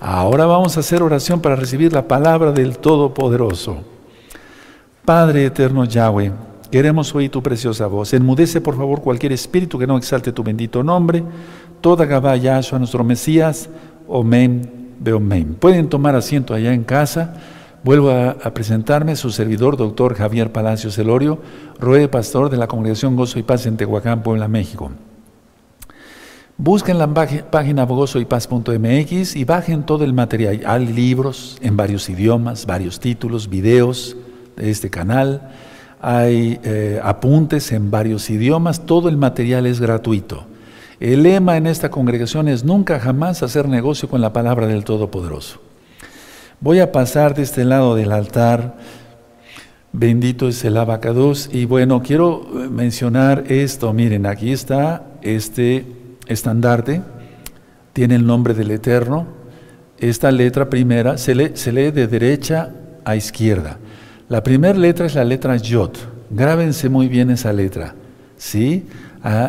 Ahora vamos a hacer oración para recibir la palabra del Todopoderoso. Padre eterno Yahweh, queremos oír tu preciosa voz. Enmudece por favor cualquier espíritu que no exalte tu bendito nombre. Toda Gabá Yahshua, nuestro Mesías. Omen, Beomen. Pueden tomar asiento allá en casa. Vuelvo a, presentarme, su servidor, doctor Javier Palacios Elorio, Roe Pastor de la Congregación Gozo y Paz en Tehuacán, Puebla, México. Busquen la página gozoypaz.mx y bajen todo el material. Hay libros en varios idiomas, varios títulos, videos de este canal. Hay eh, apuntes en varios idiomas. Todo el material es gratuito. El lema en esta congregación es nunca jamás hacer negocio con la palabra del Todopoderoso. Voy a pasar de este lado del altar. Bendito es el abacados. Y bueno, quiero eh, mencionar esto. Miren, aquí está este estandarte. Tiene el nombre del Eterno. Esta letra primera se lee, se lee de derecha a izquierda. La primera letra es la letra Yod. Grábense muy bien esa letra. ¿Sí?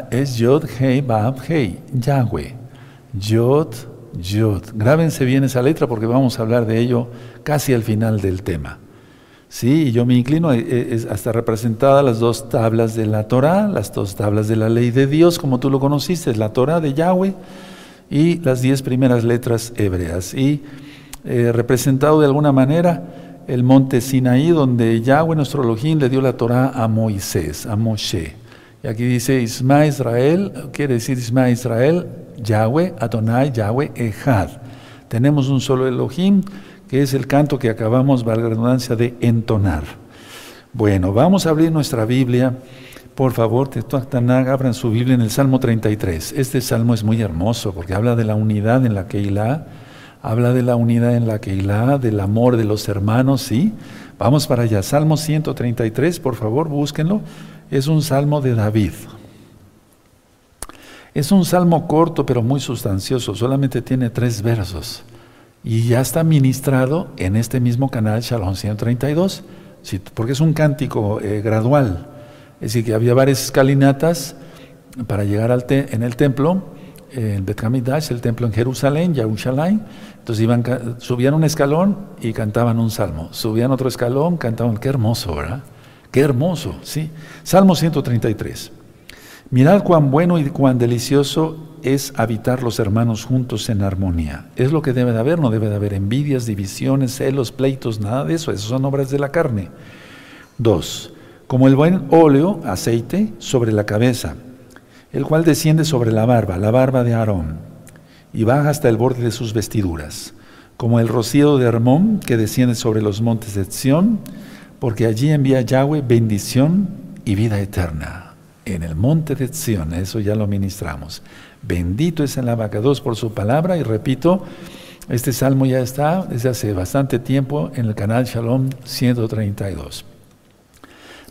Es Yod, Hei, Bab, Hei. Yahweh. Yod, Yod. Grábense bien esa letra porque vamos a hablar de ello casi al final del tema. Sí, yo me inclino, eh, eh, hasta representada las dos tablas de la Torah, las dos tablas de la ley de Dios, como tú lo conociste, la Torah de Yahweh y las diez primeras letras hebreas. Y eh, representado de alguna manera el monte Sinaí, donde Yahweh, nuestro Elohim, le dio la Torah a Moisés, a Moshe. Y aquí dice Isma Israel, quiere decir Isma Israel, Yahweh, Adonai, Yahweh, Ejad. Tenemos un solo Elohim, que es el canto que acabamos, valga la redundancia, de entonar. Bueno, vamos a abrir nuestra Biblia. Por favor, abran su Biblia en el Salmo 33. Este salmo es muy hermoso porque habla de la unidad en la Keilah, habla de la unidad en la Keilah, del amor de los hermanos, ¿sí? Vamos para allá. Salmo 133, por favor, búsquenlo. Es un salmo de David. Es un salmo corto pero muy sustancioso, solamente tiene tres versos y ya está ministrado en este mismo canal Shalom 132, porque es un cántico eh, gradual, es decir, que había varias escalinatas para llegar al en el templo, en Bet el templo en Jerusalén, Yerushalayim, entonces iban, subían un escalón y cantaban un salmo, subían otro escalón, cantaban, qué hermoso, ¿verdad? Qué hermoso, ¿sí? Salmo 133. Mirad cuán bueno y cuán delicioso es habitar los hermanos juntos en armonía. Es lo que debe de haber, no debe de haber envidias, divisiones, celos, pleitos, nada de eso. Esas son obras de la carne. Dos, como el buen óleo, aceite, sobre la cabeza, el cual desciende sobre la barba, la barba de Aarón, y baja hasta el borde de sus vestiduras, como el rocío de Hermón que desciende sobre los montes de Sión, porque allí envía Yahweh bendición y vida eterna en el monte de Sion, eso ya lo ministramos. Bendito es el abacados por su palabra y repito, este salmo ya está desde hace bastante tiempo en el canal Shalom 132.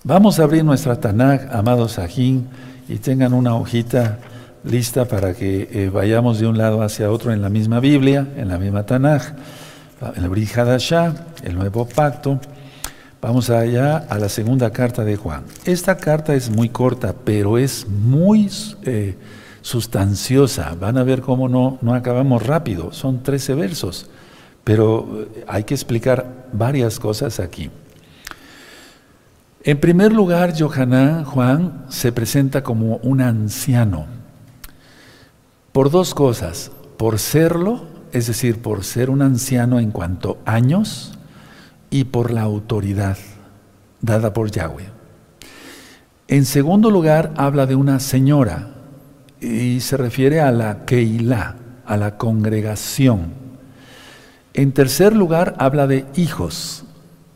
Vamos a abrir nuestra Tanakh, amados Sajín, y tengan una hojita lista para que eh, vayamos de un lado hacia otro en la misma Biblia, en la misma Tanakh, el Brit el Nuevo Pacto. Vamos allá a la segunda carta de Juan. Esta carta es muy corta, pero es muy eh, sustanciosa. Van a ver cómo no, no acabamos rápido. Son 13 versos, pero eh, hay que explicar varias cosas aquí. En primer lugar, Johaná, Juan, se presenta como un anciano. Por dos cosas. Por serlo, es decir, por ser un anciano en cuanto años, y por la autoridad dada por Yahweh. En segundo lugar, habla de una señora y se refiere a la Keilah, a la congregación. En tercer lugar, habla de hijos,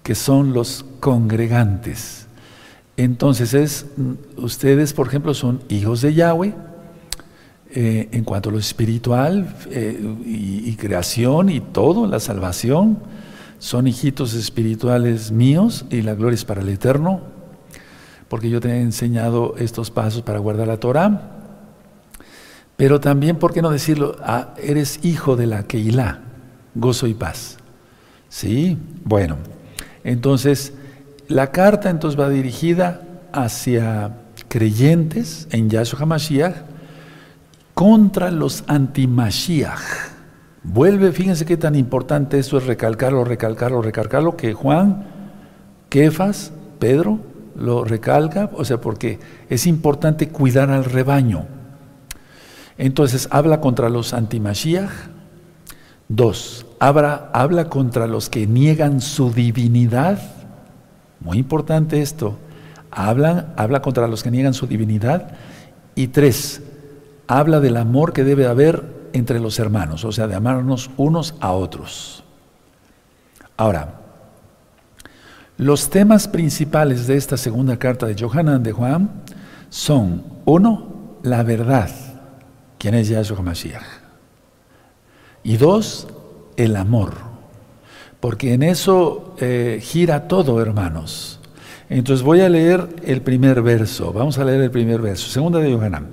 que son los congregantes. Entonces, es, ustedes, por ejemplo, son hijos de Yahweh, eh, en cuanto a lo espiritual eh, y, y creación y todo, la salvación son hijitos espirituales míos y la gloria es para el eterno, porque yo te he enseñado estos pasos para guardar la Torah. Pero también, ¿por qué no decirlo? Ah, eres hijo de la Keilah, gozo y paz. ¿Sí? Bueno, entonces, la carta entonces va dirigida hacia creyentes en Yahshua HaMashiach contra los anti-Mashiach Vuelve, fíjense qué tan importante esto es recalcarlo, recalcarlo, recalcarlo, que Juan, Kefas, Pedro, lo recalca, o sea, porque es importante cuidar al rebaño. Entonces, habla contra los antimashiach. Dos, habla, habla contra los que niegan su divinidad. Muy importante esto. Habla, habla contra los que niegan su divinidad. Y tres, habla del amor que debe haber entre los hermanos, o sea, de amarnos unos a otros. Ahora, los temas principales de esta segunda carta de Johanan de Juan son, uno, la verdad, quién es Yahshua HaMashiach. Y dos, el amor, porque en eso eh, gira todo, hermanos. Entonces voy a leer el primer verso, vamos a leer el primer verso, segunda de Johanan.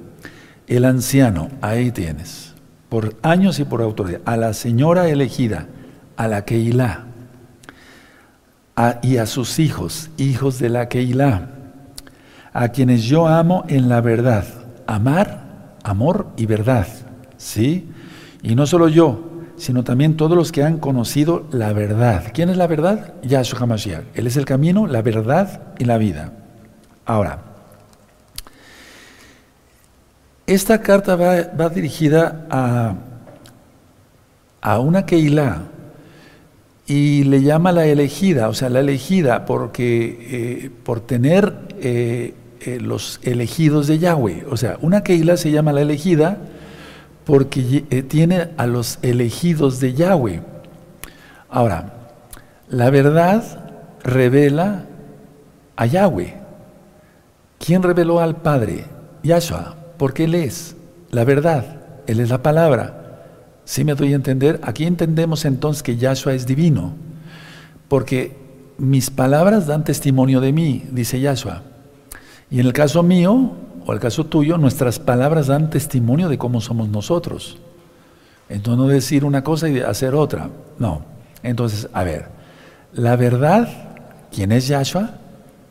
El anciano, ahí tienes, por años y por autoridad, a la señora elegida, a la Keilah y a sus hijos, hijos de la Keilah, a quienes yo amo en la verdad. Amar, amor y verdad, ¿sí? Y no solo yo, sino también todos los que han conocido la verdad. ¿Quién es la verdad? Yahshua HaMashiach. Él es el camino, la verdad y la vida. Ahora, esta carta va, dirigida a, a una Keilah, y le llama la elegida, o sea, la elegida porque eh, por tener eh, eh, los elegidos de Yahweh. O sea, una Keila se llama la elegida porque tiene a los elegidos de Yahweh. Ahora, la verdad revela a Yahweh. ¿Quién reveló al Padre? Yahshua, porque Él es la verdad, Él es la palabra. ¿Sí me doy a entender? Aquí entendemos entonces que Yahshua es divino, porque mis palabras dan testimonio de mí, dice Yahshua. Y en el caso mío, o el caso tuyo, nuestras palabras dan testimonio de cómo somos nosotros. Entonces no decir una cosa y hacer otra. No. Entonces, a ver, la verdad, ¿quién es Yahshua?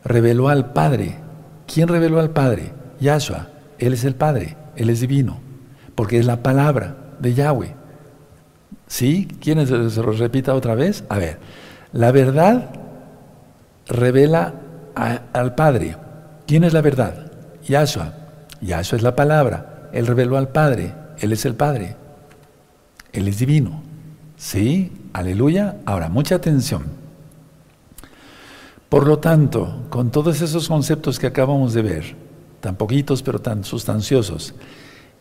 Reveló al Padre. ¿Quién reveló al Padre? Yahshua. Él es el Padre, Él es divino, porque es la palabra de Yahweh. ¿Sí? ¿Quieren se lo repita otra vez? A ver, la verdad revela al Padre. ¿Quién es la verdad? Yahshua. Yahshua es la palabra. Él reveló al Padre. Él es el Padre. Él es divino. ¿Sí? Aleluya. Ahora, mucha atención. Por lo tanto, con todos esos conceptos que acabamos de ver, tan poquitos pero tan sustanciosos,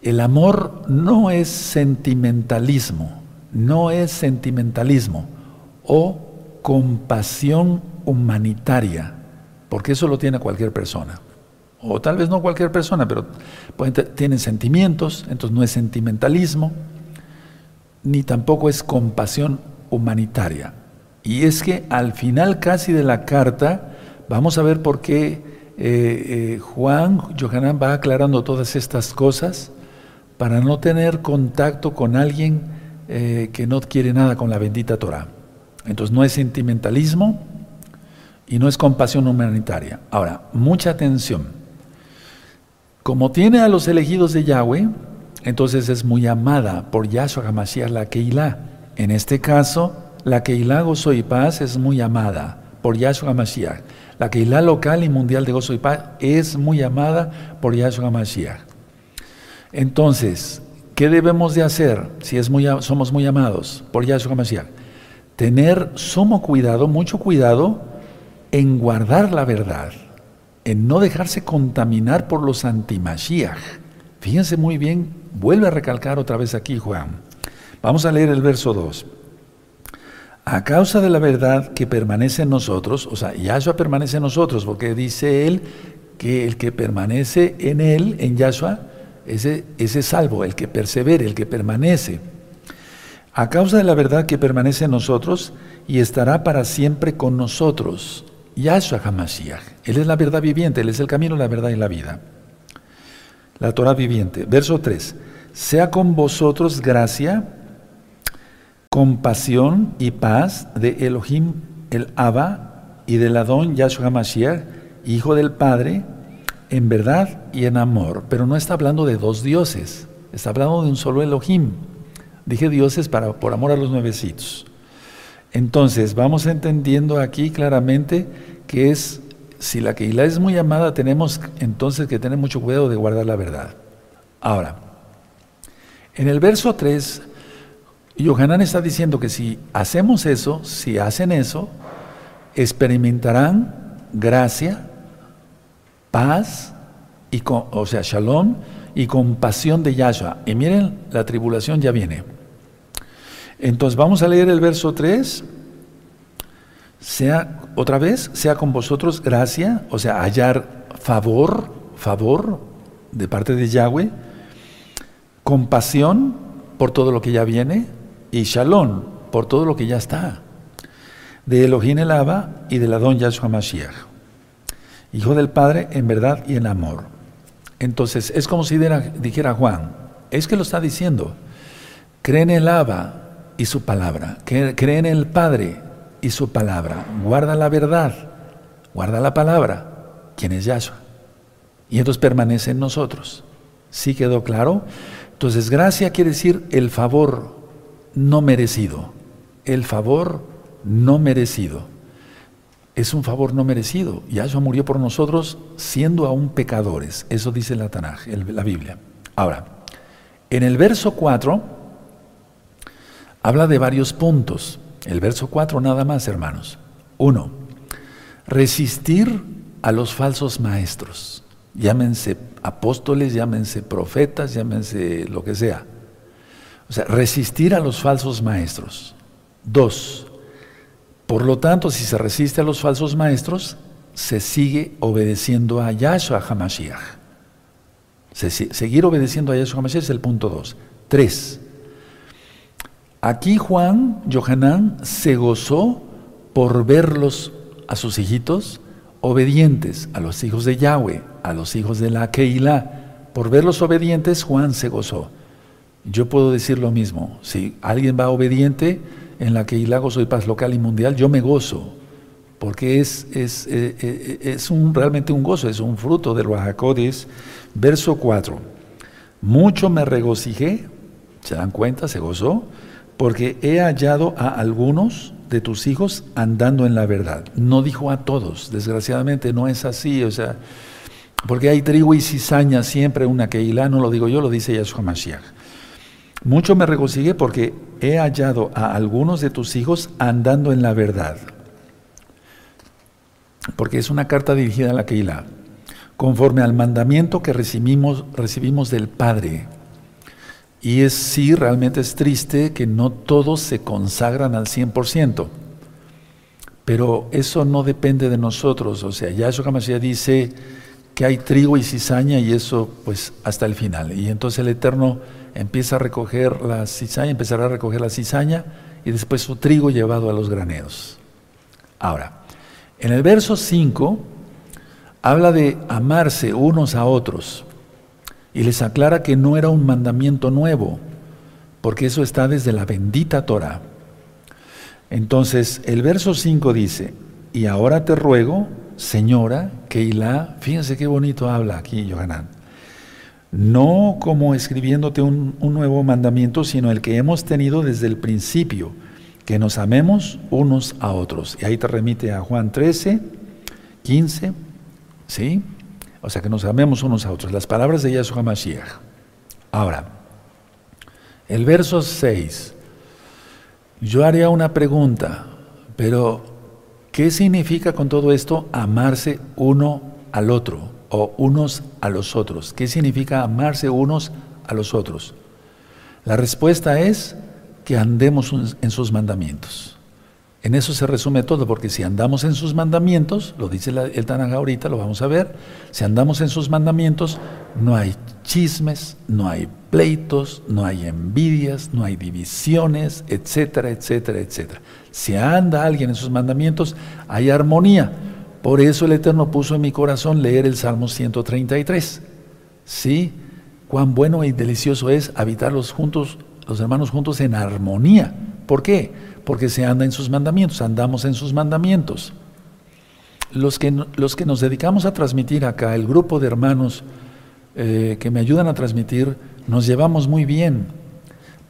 el amor no es sentimentalismo no es sentimentalismo o compasión humanitaria, porque eso lo tiene cualquier persona. O tal vez no cualquier persona, pero tienen sentimientos, entonces no es sentimentalismo, ni tampoco es compasión humanitaria. Y es que al final casi de la carta, vamos a ver por qué eh, eh, Juan, Johanan va aclarando todas estas cosas para no tener contacto con alguien eh, que no quiere nada con la bendita Torah. Entonces no es sentimentalismo y no es compasión humanitaria. Ahora, mucha atención. Como tiene a los elegidos de Yahweh, entonces es muy amada por Yahshua HaMashiach, la Keilah. En este caso, la Keilah Gozo y Paz es muy amada por Yahshua HaMashiach. La Keilah local y mundial de Gozo y Paz es muy amada por Yahshua HaMashiach. Entonces, ¿Qué debemos de hacer si es muy, somos muy amados por Yahshua Mashiach? Tener sumo cuidado, mucho cuidado en guardar la verdad, en no dejarse contaminar por los anti-Mashiach. Fíjense muy bien, vuelve a recalcar otra vez aquí Juan. Vamos a leer el verso 2. A causa de la verdad que permanece en nosotros, o sea, Yahshua permanece en nosotros, porque dice él que el que permanece en él, en Yahshua, ese, ese salvo, el que persevere, el que permanece. A causa de la verdad que permanece en nosotros y estará para siempre con nosotros. Yahshua HaMashiach. Él es la verdad viviente, Él es el camino, la verdad y la vida. La Torah viviente. Verso 3. Sea con vosotros gracia, compasión y paz de Elohim el Abba y del Adón Yahshua HaMashiach, Hijo del Padre, en verdad y en amor, pero no está hablando de dos dioses, está hablando de un solo Elohim, Dije dioses para, por amor a los nuevecitos. Entonces, vamos entendiendo aquí claramente que es, si la Keilah es muy amada, tenemos entonces que tener mucho cuidado de guardar la verdad. Ahora, en el verso 3, Yohanan está diciendo que si hacemos eso, si hacen eso, experimentarán gracia, paz, y o sea, shalom y compasión de Yahshua. Y miren, la tribulación ya viene. Entonces vamos a leer el verso 3. Sea, otra vez, sea con vosotros gracia, o sea, hallar favor, favor de parte de Yahweh, compasión por todo lo que ya viene y shalom por todo lo que ya está. De Elohim el Abba y de la don Yahshua Mashiach. Hijo del Padre en verdad y en amor. Entonces, es como si dijera Juan, es que lo está diciendo, cree en el Abba y su palabra. Cree en el Padre y su palabra. Guarda la verdad, guarda la palabra, quien es Yahshua. Y entonces permanece en nosotros. ¿Sí quedó claro? Entonces, gracia quiere decir el favor no merecido. El favor no merecido. Es un favor no merecido. Yahshua murió por nosotros siendo aún pecadores. Eso dice la Tanaj, la Biblia. Ahora, en el verso 4 habla de varios puntos. El verso 4 nada más, hermanos. Uno, resistir a los falsos maestros. Llámense apóstoles, llámense profetas, llámense lo que sea. O sea, resistir a los falsos maestros. Dos, por lo tanto, si se resiste a los falsos maestros, se sigue obedeciendo a Yahshua HaMashiach. seguir obedeciendo a Yahshua HaMashiach es el punto dos. Tres, Aquí Juan, Johanán, se gozó por verlos a sus hijitos obedientes, a los hijos de Yahweh, a los hijos de la Keilah. Por verlos obedientes, Juan se gozó. Yo puedo decir lo mismo. Si alguien va obediente en la Keilah, gozo paz local y mundial, yo me gozo. Porque es, es, eh, eh, es un, realmente un gozo, es un fruto del Rahakodis. Verso 4. Mucho me regocijé, ¿se dan cuenta? Se gozó porque he hallado a algunos de tus hijos andando en la verdad. No dijo a todos, desgraciadamente no es así, o sea, porque hay trigo y cizaña siempre una Keilah, no lo digo yo, lo dice Yahshua Mashiach. Mucho me regocijé porque he hallado a algunos de tus hijos andando en la verdad. Porque es una carta dirigida a la Keilah, conforme al mandamiento que recibimos, recibimos del Padre. Y es sí, realmente es triste que no todos se consagran al 100%. Pero eso no depende de nosotros. O sea, Yahshua HaMashiach dice que hay trigo y cizaña y eso pues hasta el final. Y entonces el Eterno empieza a recoger la cizaña, empezará a recoger la cizaña y después su trigo llevado a los graneros. Ahora, en el verso 5 habla de amarse unos a otros y les aclara que no era un mandamiento nuevo, porque eso está desde la bendita Torah. Entonces, el verso 5 dice, y ahora te ruego, señora, Keilah, fíjense qué bonito habla aquí Yohanan, no como escribiéndote un, nuevo mandamiento, sino el que hemos tenido desde el principio, que nos amemos unos a otros. Y ahí te remite a Juan 13, 15, ¿sí? O sea, que nos amemos unos a otros. Las palabras de Yahshua Mashiach. Ahora, el verso 6. Yo haría una pregunta, pero ¿qué significa con todo esto amarse uno al otro o unos a los otros? ¿Qué significa amarse unos a los otros? La respuesta es que andemos en sus mandamientos. En eso se resume todo, porque si andamos en sus mandamientos, lo dice el Tanaj ahorita, lo vamos a ver, si andamos en sus mandamientos, no hay chismes, no hay pleitos, no hay envidias, no hay divisiones, etcétera, etcétera, etcétera. Si anda alguien en sus mandamientos, hay armonía. Por eso el Eterno puso en mi corazón leer el Salmo 133. ¿Sí? Cuán bueno y delicioso es habitar los, juntos, los hermanos juntos en armonía. ¿Por qué? porque se anda en sus mandamientos, andamos en sus mandamientos. Los que, los que nos dedicamos a transmitir acá, el grupo de hermanos eh, que me ayudan a transmitir, nos llevamos muy bien,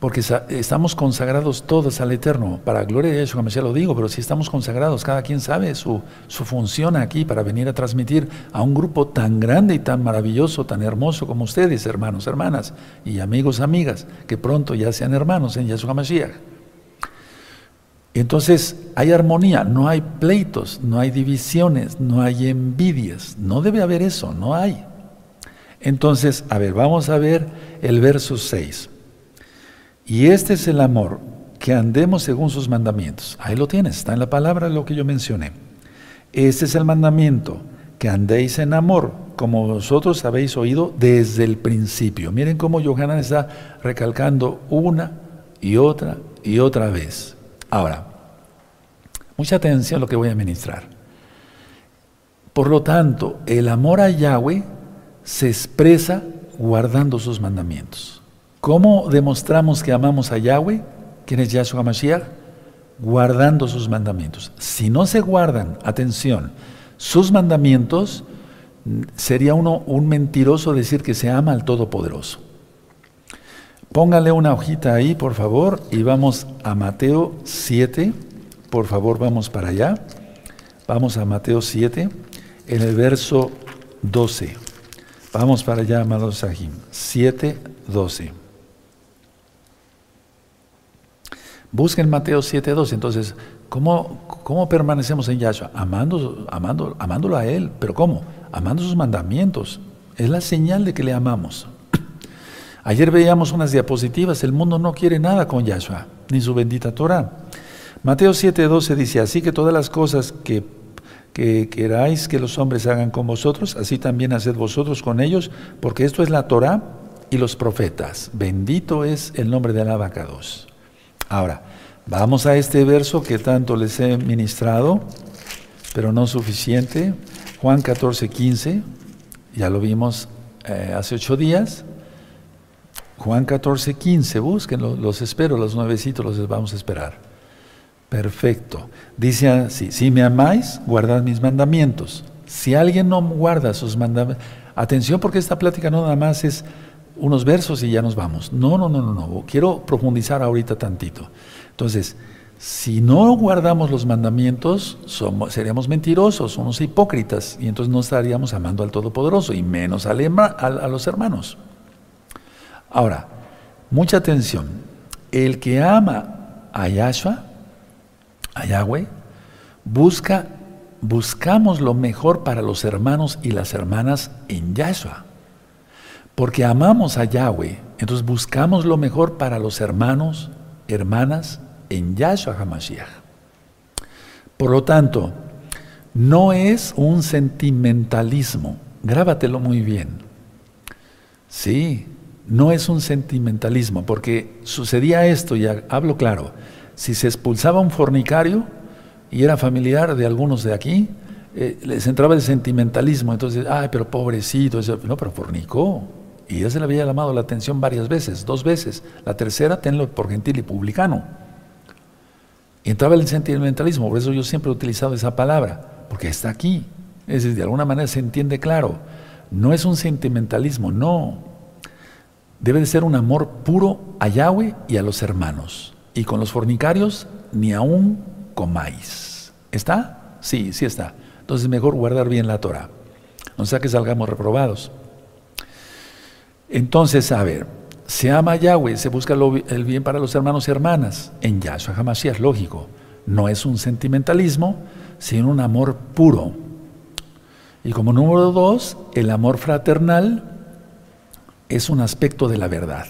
porque estamos consagrados todos al Eterno. Para gloria de Yeshua Mashiach lo digo, pero si estamos consagrados, cada quien sabe su, su función aquí para venir a transmitir a un grupo tan grande y tan maravilloso, tan hermoso como ustedes, hermanos, hermanas y amigos, amigas, que pronto ya sean hermanos en Yeshua Mashiach. Entonces hay armonía, no hay pleitos, no hay divisiones, no hay envidias, no debe haber eso, no hay. Entonces, a ver, vamos a ver el verso 6. Y este es el amor, que andemos según sus mandamientos. Ahí lo tienes, está en la palabra lo que yo mencioné. Este es el mandamiento, que andéis en amor, como vosotros habéis oído desde el principio. Miren cómo Johanan está recalcando una y otra y otra vez. Ahora, mucha atención a lo que voy a ministrar. Por lo tanto, el amor a Yahweh se expresa guardando sus mandamientos. ¿Cómo demostramos que amamos a Yahweh? ¿Quién es Yahshua Mashiach? Guardando sus mandamientos. Si no se guardan, atención, sus mandamientos, sería uno un mentiroso decir que se ama al Todopoderoso. Póngale una hojita ahí, por favor, y vamos a Mateo 7. Por favor, vamos para allá. Vamos a Mateo 7, en el verso 12. Vamos para allá, amados Sahim. 7, 12. Busquen Mateo 7.2. Entonces, ¿cómo, ¿cómo permanecemos en Yahshua? Amando, amando, amándolo a Él. ¿Pero cómo? Amando sus mandamientos. Es la señal de que le amamos. Ayer veíamos unas diapositivas. El mundo no quiere nada con Yahshua, ni su bendita Torah. Mateo 7.12 dice, así que todas las cosas que, que queráis que los hombres hagan con vosotros, así también haced vosotros con ellos, porque esto es la Torah y los profetas. Bendito es el nombre de Alabacados. Ahora, vamos a este verso que tanto les he ministrado, pero no suficiente. Juan 14, 15, ya lo vimos eh, hace ocho días. Juan 14, 15, búsquenlo, los espero, los nuevecitos los vamos a esperar. Perfecto. Dice así, si me amáis, guardad mis mandamientos. Si alguien no guarda sus mandamientos, atención porque esta plática no nada más es unos versos y ya nos vamos. No, no, no, no, no. Quiero profundizar ahorita tantito. Entonces, si no guardamos los mandamientos, somos, seríamos mentirosos, somos hipócritas, y entonces no estaríamos amando al Todopoderoso, y menos a, a los hermanos. Ahora, mucha atención. El que ama a Yahshua, a Yahweh, busca, buscamos lo mejor para los hermanos y las hermanas en Yahshua. Porque amamos a Yahweh, entonces buscamos lo mejor para los hermanos, hermanas en Yahshua HaMashiach. Por lo tanto, no es un sentimentalismo, grábatelo muy bien. Sí, no es un sentimentalismo, porque sucedía esto, ya hablo claro, si se expulsaba un fornicario y era familiar de algunos de aquí, eh, les entraba el sentimentalismo, entonces, ay, pero pobrecito, no, pero fornicó, y ya se le había llamado la atención varias veces, dos veces. La tercera, tenlo por gentil y publicano. Y entraba el sentimentalismo, por eso yo siempre he utilizado esa palabra, porque está aquí. Es decir, de alguna manera se entiende claro. No es un sentimentalismo, no. Debe de ser un amor puro a Yahweh y a los hermanos. Y con los fornicarios, ni aún comáis. ¿Está? Sí, sí está. Entonces mejor guardar bien la Torah. No sea que salgamos reprobados. Entonces, a ver, se ama Yahweh, se busca el bien para los hermanos y hermanas. En Yahshua es lógico. No es un sentimentalismo, sino un amor puro. Y como número dos, el amor fraternal es un aspecto de la verdad.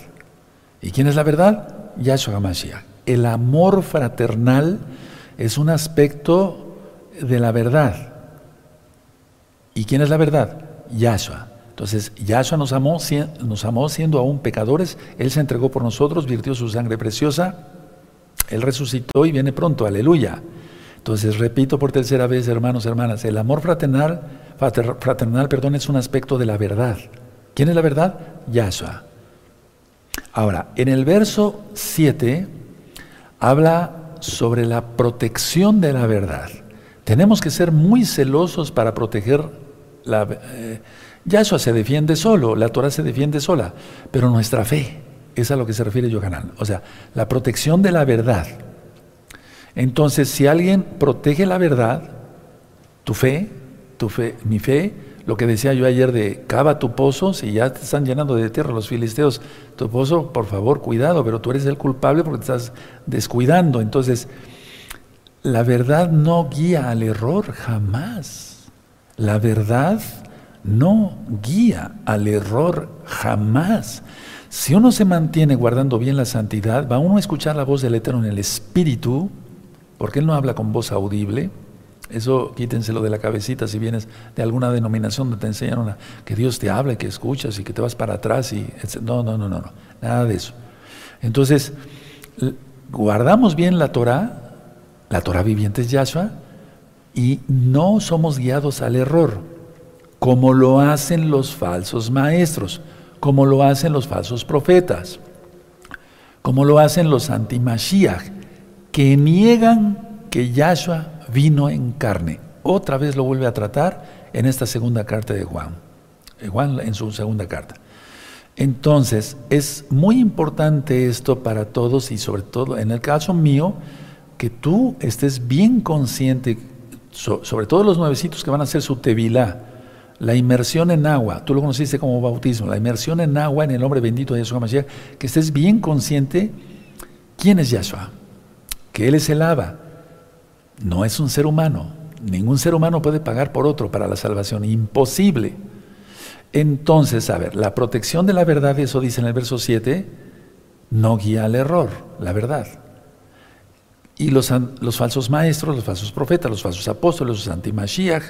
¿Y quién es la verdad? Yahshua HaMashiach. El amor fraternal es un aspecto de la verdad. ¿Y quién es la verdad? Yahshua. Entonces, Yahshua nos amó, nos amó siendo aún pecadores, Él se entregó por nosotros, virtió su sangre preciosa, Él resucitó y viene pronto, aleluya. Entonces, repito por tercera vez, hermanos, hermanas, el amor fraternal, fraternal perdón, es un aspecto de la verdad. ¿Quién es la verdad? Yahshua. Ahora, en el verso 7 habla sobre la protección de la verdad. Tenemos que ser muy celosos para proteger la, eh, Yahshua se defiende solo, la Torah se defiende sola, pero nuestra fe Es a lo que se refiere Yohanan. O sea, la protección de la verdad. Entonces, si alguien protege la verdad, tu fe, tu fe, mi fe, lo que decía yo ayer de cava tu pozo, si ya te están llenando de tierra los filisteos, tu pozo, por favor, cuidado, pero tú eres el culpable porque te estás descuidando. Entonces, la verdad no guía al error jamás. La verdad no guía al error jamás. Si uno se mantiene guardando bien la santidad, va uno a escuchar la voz del Eterno en el Espíritu, porque Él no habla con voz audible. Eso quítenselo de la cabecita si vienes de alguna denominación donde te enseñan que Dios te habla y que escuchas y que te vas para atrás. y No, no, no, no, no, nada de eso. Entonces, guardamos bien la Torah, la Torah viviente es Yahshua, y no somos guiados al error, como lo hacen los falsos maestros, como lo hacen los falsos profetas, como lo hacen los anti-Mashiach, que niegan que Yahshua vino en carne. Otra vez lo vuelve a tratar en esta segunda carta de Juan. Eh, Juan en su segunda carta. Entonces, es muy importante esto para todos y sobre todo en el caso mío, que tú estés bien consciente, sobre todo los nuevecitos que van a hacer su tevilá, la inmersión en agua, tú lo conociste como bautismo, la inmersión en agua en el nombre bendito de Yeshua Mashiach, que estés bien consciente quién es Yahshua, que Él es el Abba, no es un ser humano. Ningún ser humano puede pagar por otro para la salvación. Imposible. Entonces, a ver, la protección de la verdad, eso dice en el verso 7, no guía al error, la verdad. Y los, los falsos maestros, los falsos profetas, los falsos apóstoles, los antimashiach,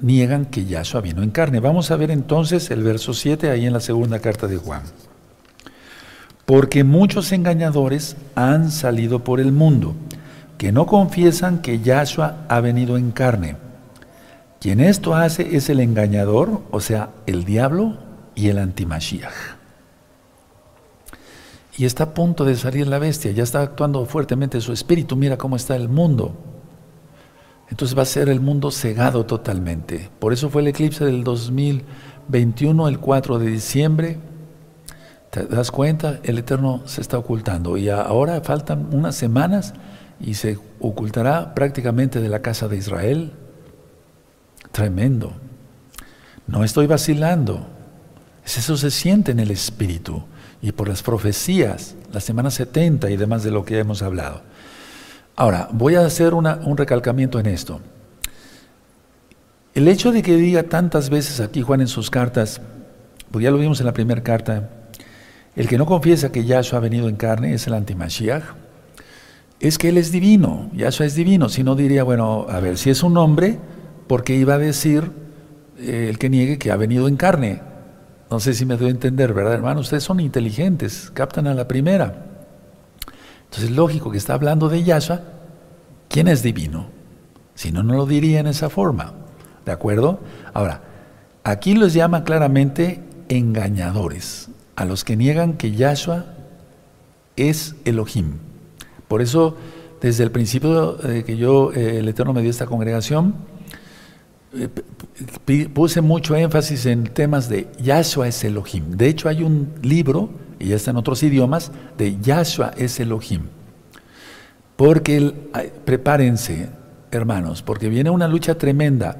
niegan que Yahshua vino en carne. Vamos a ver entonces el verso 7 ahí en la segunda carta de Juan. Porque muchos engañadores han salido por el mundo que no confiesan que Yahshua ha venido en carne. Quien esto hace es el engañador, o sea, el diablo y el antimashiach. Y está a punto de salir la bestia, ya está actuando fuertemente su espíritu, mira cómo está el mundo. Entonces va a ser el mundo cegado totalmente. Por eso fue el eclipse del 2021, el 4 de diciembre. ¿Te das cuenta? El Eterno se está ocultando. Y ahora faltan unas semanas y se ocultará prácticamente de la casa de Israel. Tremendo. No estoy vacilando. Eso se siente en el Espíritu y por las profecías, la semana 70 y demás de lo que hemos hablado. Ahora, voy a hacer un recalcamiento en esto. El hecho de que diga tantas veces aquí Juan en sus cartas, porque ya lo vimos en la primera carta, el que no confiesa que Yahshua ha venido en carne es el antimashiach, es que Él es divino, Yahshua es divino, si no diría, bueno, a ver, si es un hombre, ¿por qué iba a decir eh, el que niegue que ha venido en carne? No sé si me doy a entender, ¿verdad, hermano? Ustedes son inteligentes, captan a la primera. Entonces es lógico que está hablando de Yahshua, ¿quién es divino? Si no, no lo diría en esa forma, ¿de acuerdo? Ahora, aquí los llama claramente engañadores, a los que niegan que Yahshua es Elohim. Por eso, desde el principio de que yo, eh, el Eterno me dio esta congregación, eh, puse mucho énfasis en temas de Yahshua es Elohim. De hecho, hay un libro, y ya está en otros idiomas, de Yahshua es Elohim. Porque, prepárense, hermanos, porque viene una lucha tremenda.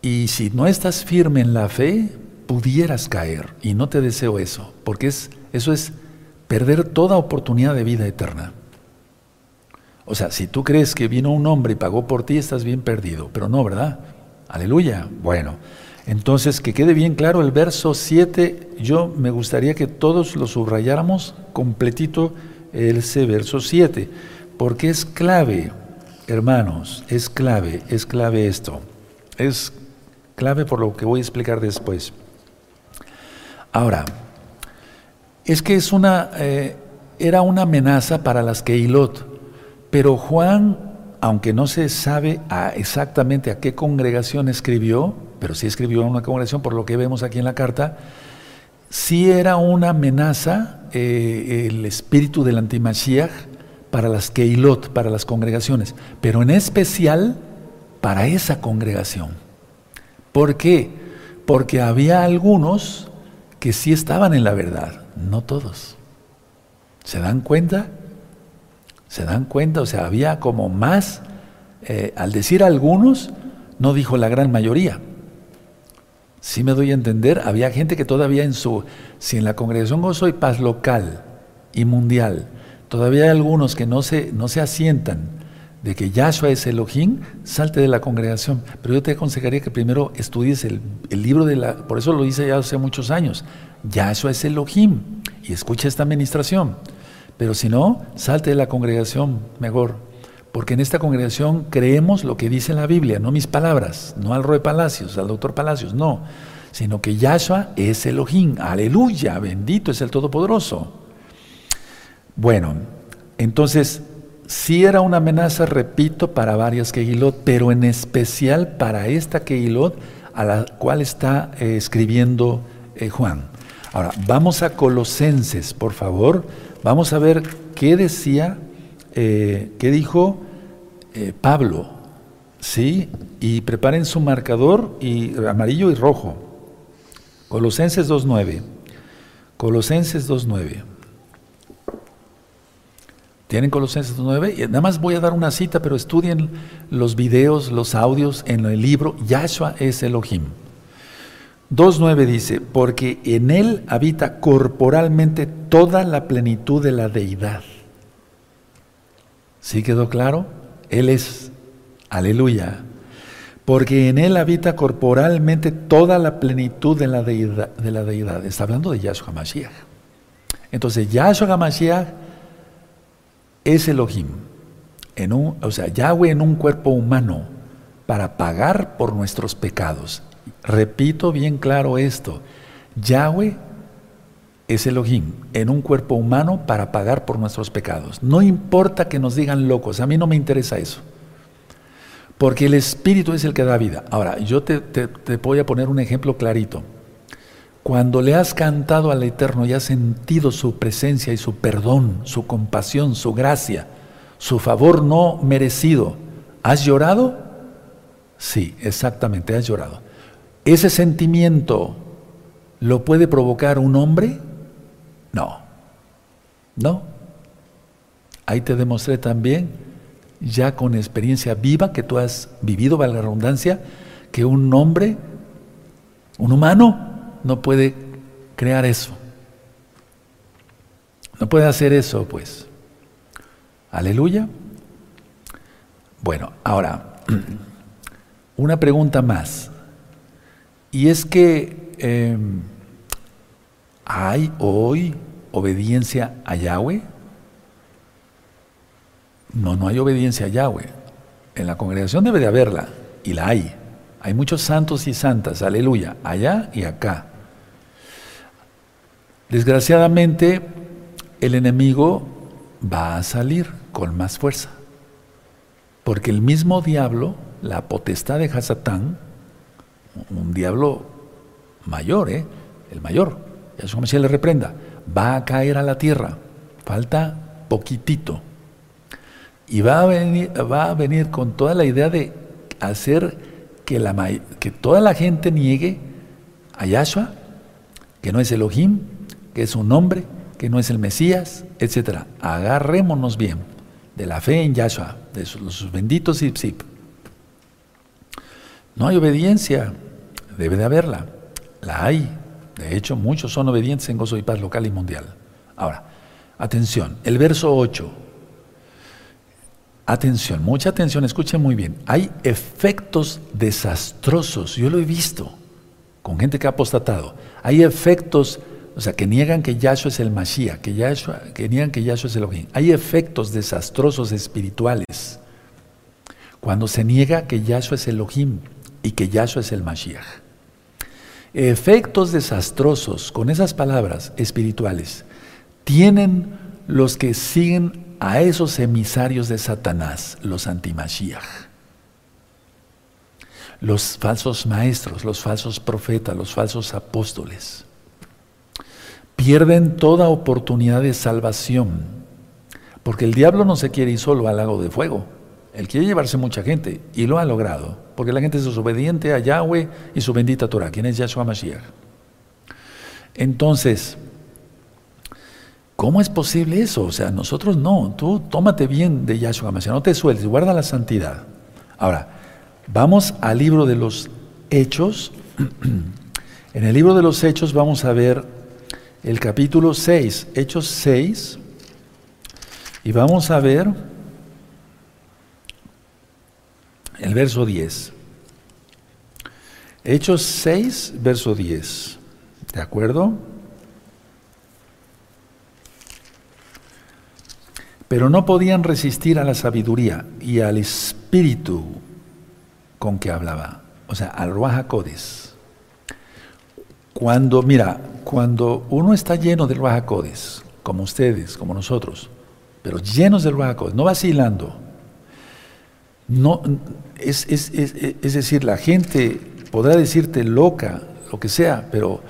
Y si no estás firme en la fe, pudieras caer. Y no te deseo eso, porque es, eso es perder toda oportunidad de vida eterna. O sea, si tú crees que vino un hombre y pagó por ti, estás bien perdido. Pero no, ¿verdad? Aleluya. Bueno, entonces que quede bien claro el verso 7. Yo me gustaría que todos lo subrayáramos completito ese verso 7. Porque es clave, hermanos, es clave, es clave esto. Es clave por lo que voy a explicar después. Ahora, es que es una, eh, era una amenaza para las Keilot. Pero Juan, aunque no se sabe exactamente a qué congregación escribió, pero sí escribió a una congregación por lo que vemos aquí en la carta, sí era una amenaza eh, el espíritu del antimashiach para las Keilot, para las congregaciones, pero en especial para esa congregación. ¿Por qué? Porque había algunos que sí estaban en la verdad, no todos. ¿Se dan cuenta? ¿Se dan cuenta? O sea, había como más, eh, al decir algunos, no dijo la gran mayoría. Si me doy a entender, había gente que todavía en su, si en la congregación Gozo y Paz local y mundial, todavía hay algunos que no se, no se asientan de que Yahshua es Elohim, salte de la congregación. Pero yo te aconsejaría que primero estudies el, el libro de la, por eso lo hice ya hace muchos años, Yahshua es Elohim, y escucha esta administración. Pero si no, salte de la congregación mejor. Porque en esta congregación creemos lo que dice la Biblia, no mis palabras, no al Roy Palacios, al doctor Palacios, no, sino que Yahshua es Elohim, aleluya, bendito es el Todopoderoso. Bueno, entonces, sí era una amenaza, repito, para varias Kehilot, pero en especial para esta Kehilot a la cual está eh, escribiendo eh, Juan. Ahora, vamos a Colosenses, por favor, vamos a ver qué decía eh, ¿qué dijo eh, Pablo? ¿Sí? Y preparen su marcador y amarillo y rojo. Colosenses 2.9. Colosenses 2.9. ¿Tienen Colosenses 2.9? Nada más voy a dar una cita, pero estudien los videos, los audios en el libro Yahshua es Elohim. 2.9 dice, porque en él habita corporalmente toda la plenitud de la deidad. ¿Sí quedó claro? Él es, aleluya, porque en Él habita corporalmente toda la plenitud de la deidad. De la deidad. Está hablando de Yahshua Mashiach. Entonces, Yahshua Mashiach es Elohim, en un, o sea, Yahweh en un cuerpo humano para pagar por nuestros pecados. Repito bien claro esto, Yahweh es Elohim en un cuerpo humano para pagar por nuestros pecados. No importa que nos digan locos, a mí no me interesa eso. Porque el Espíritu es el que da vida. Ahora, yo te, voy a poner un ejemplo clarito. Cuando le has cantado al Eterno y has sentido su presencia y su perdón, su compasión, su gracia, su favor no merecido, ¿has llorado? Sí, exactamente, has llorado. ¿Ese sentimiento lo puede provocar un hombre? No, no. Ahí te demostré también, ya con experiencia viva que tú has vivido, valga la redundancia, que un hombre, un humano, no puede crear eso. No puede hacer eso, pues. Aleluya. Bueno, ahora, una pregunta más. Y es que... Em, ¿Hay hoy obediencia a Yahweh? No, no hay obediencia a Yahweh. En la congregación debe de haberla, y la hay. Hay muchos santos y santas, aleluya, allá y acá. Desgraciadamente, el enemigo va a salir con más fuerza, porque el mismo diablo, la potestad de Hasatán, un diablo mayor, ¿eh? el mayor, Yahshua Mashiach le reprenda, va a caer a la tierra, falta poquitito. Y va a venir, va a venir con toda la idea de hacer que, la, que toda la gente niegue a Yahshua, que no es Elohim, que es un hombre, que no es el Mesías, etc. Agarrémonos bien de la fe en Yahshua, de sus benditos Ipsip. No hay obediencia, debe de haberla, la hay, de hecho, muchos son obedientes en gozo y paz local y mundial. Ahora, atención, el verso 8. Atención, mucha atención, escuchen muy bien. Hay efectos desastrosos, yo lo he visto con gente que ha apostatado. Hay efectos, o sea, que niegan que Yahshua es el Mashiach, que, niegan que Yahshua es el Elohim. Hay efectos desastrosos espirituales cuando se niega que Yahshua es el Elohim y que Yahshua es el Mashiach efectos desastrosos con esas palabras espirituales tienen los que siguen a esos emisarios de Satanás, los antimashiach. Los falsos maestros, los falsos profetas, los falsos apóstoles. Pierden toda oportunidad de salvación, porque el diablo no se quiere ir solo al lago de fuego. Él quiere llevarse mucha gente y lo ha logrado, porque la gente es desobediente a Yahweh y su bendita Torah, quien es Yahshua Mashiach. Entonces, ¿Cómo es posible eso? O sea, nosotros no. Tú tómate bien de Yahshua Mashiach, no te sueltes, guarda la santidad. Ahora, vamos al libro de los Hechos. en el libro de los Hechos vamos a ver el capítulo 6, Hechos 6, y vamos a ver el verso 10. Hechos 6, verso 10. ¿De acuerdo? Pero no podían resistir a la sabiduría y al espíritu con que hablaba, o sea, al Ruach Cuando, mira, cuando uno está lleno del Ruach como ustedes, como nosotros, pero llenos del Ruach no vacilando, no, es, es, es decir, la gente podrá decirte loca, lo que sea, pero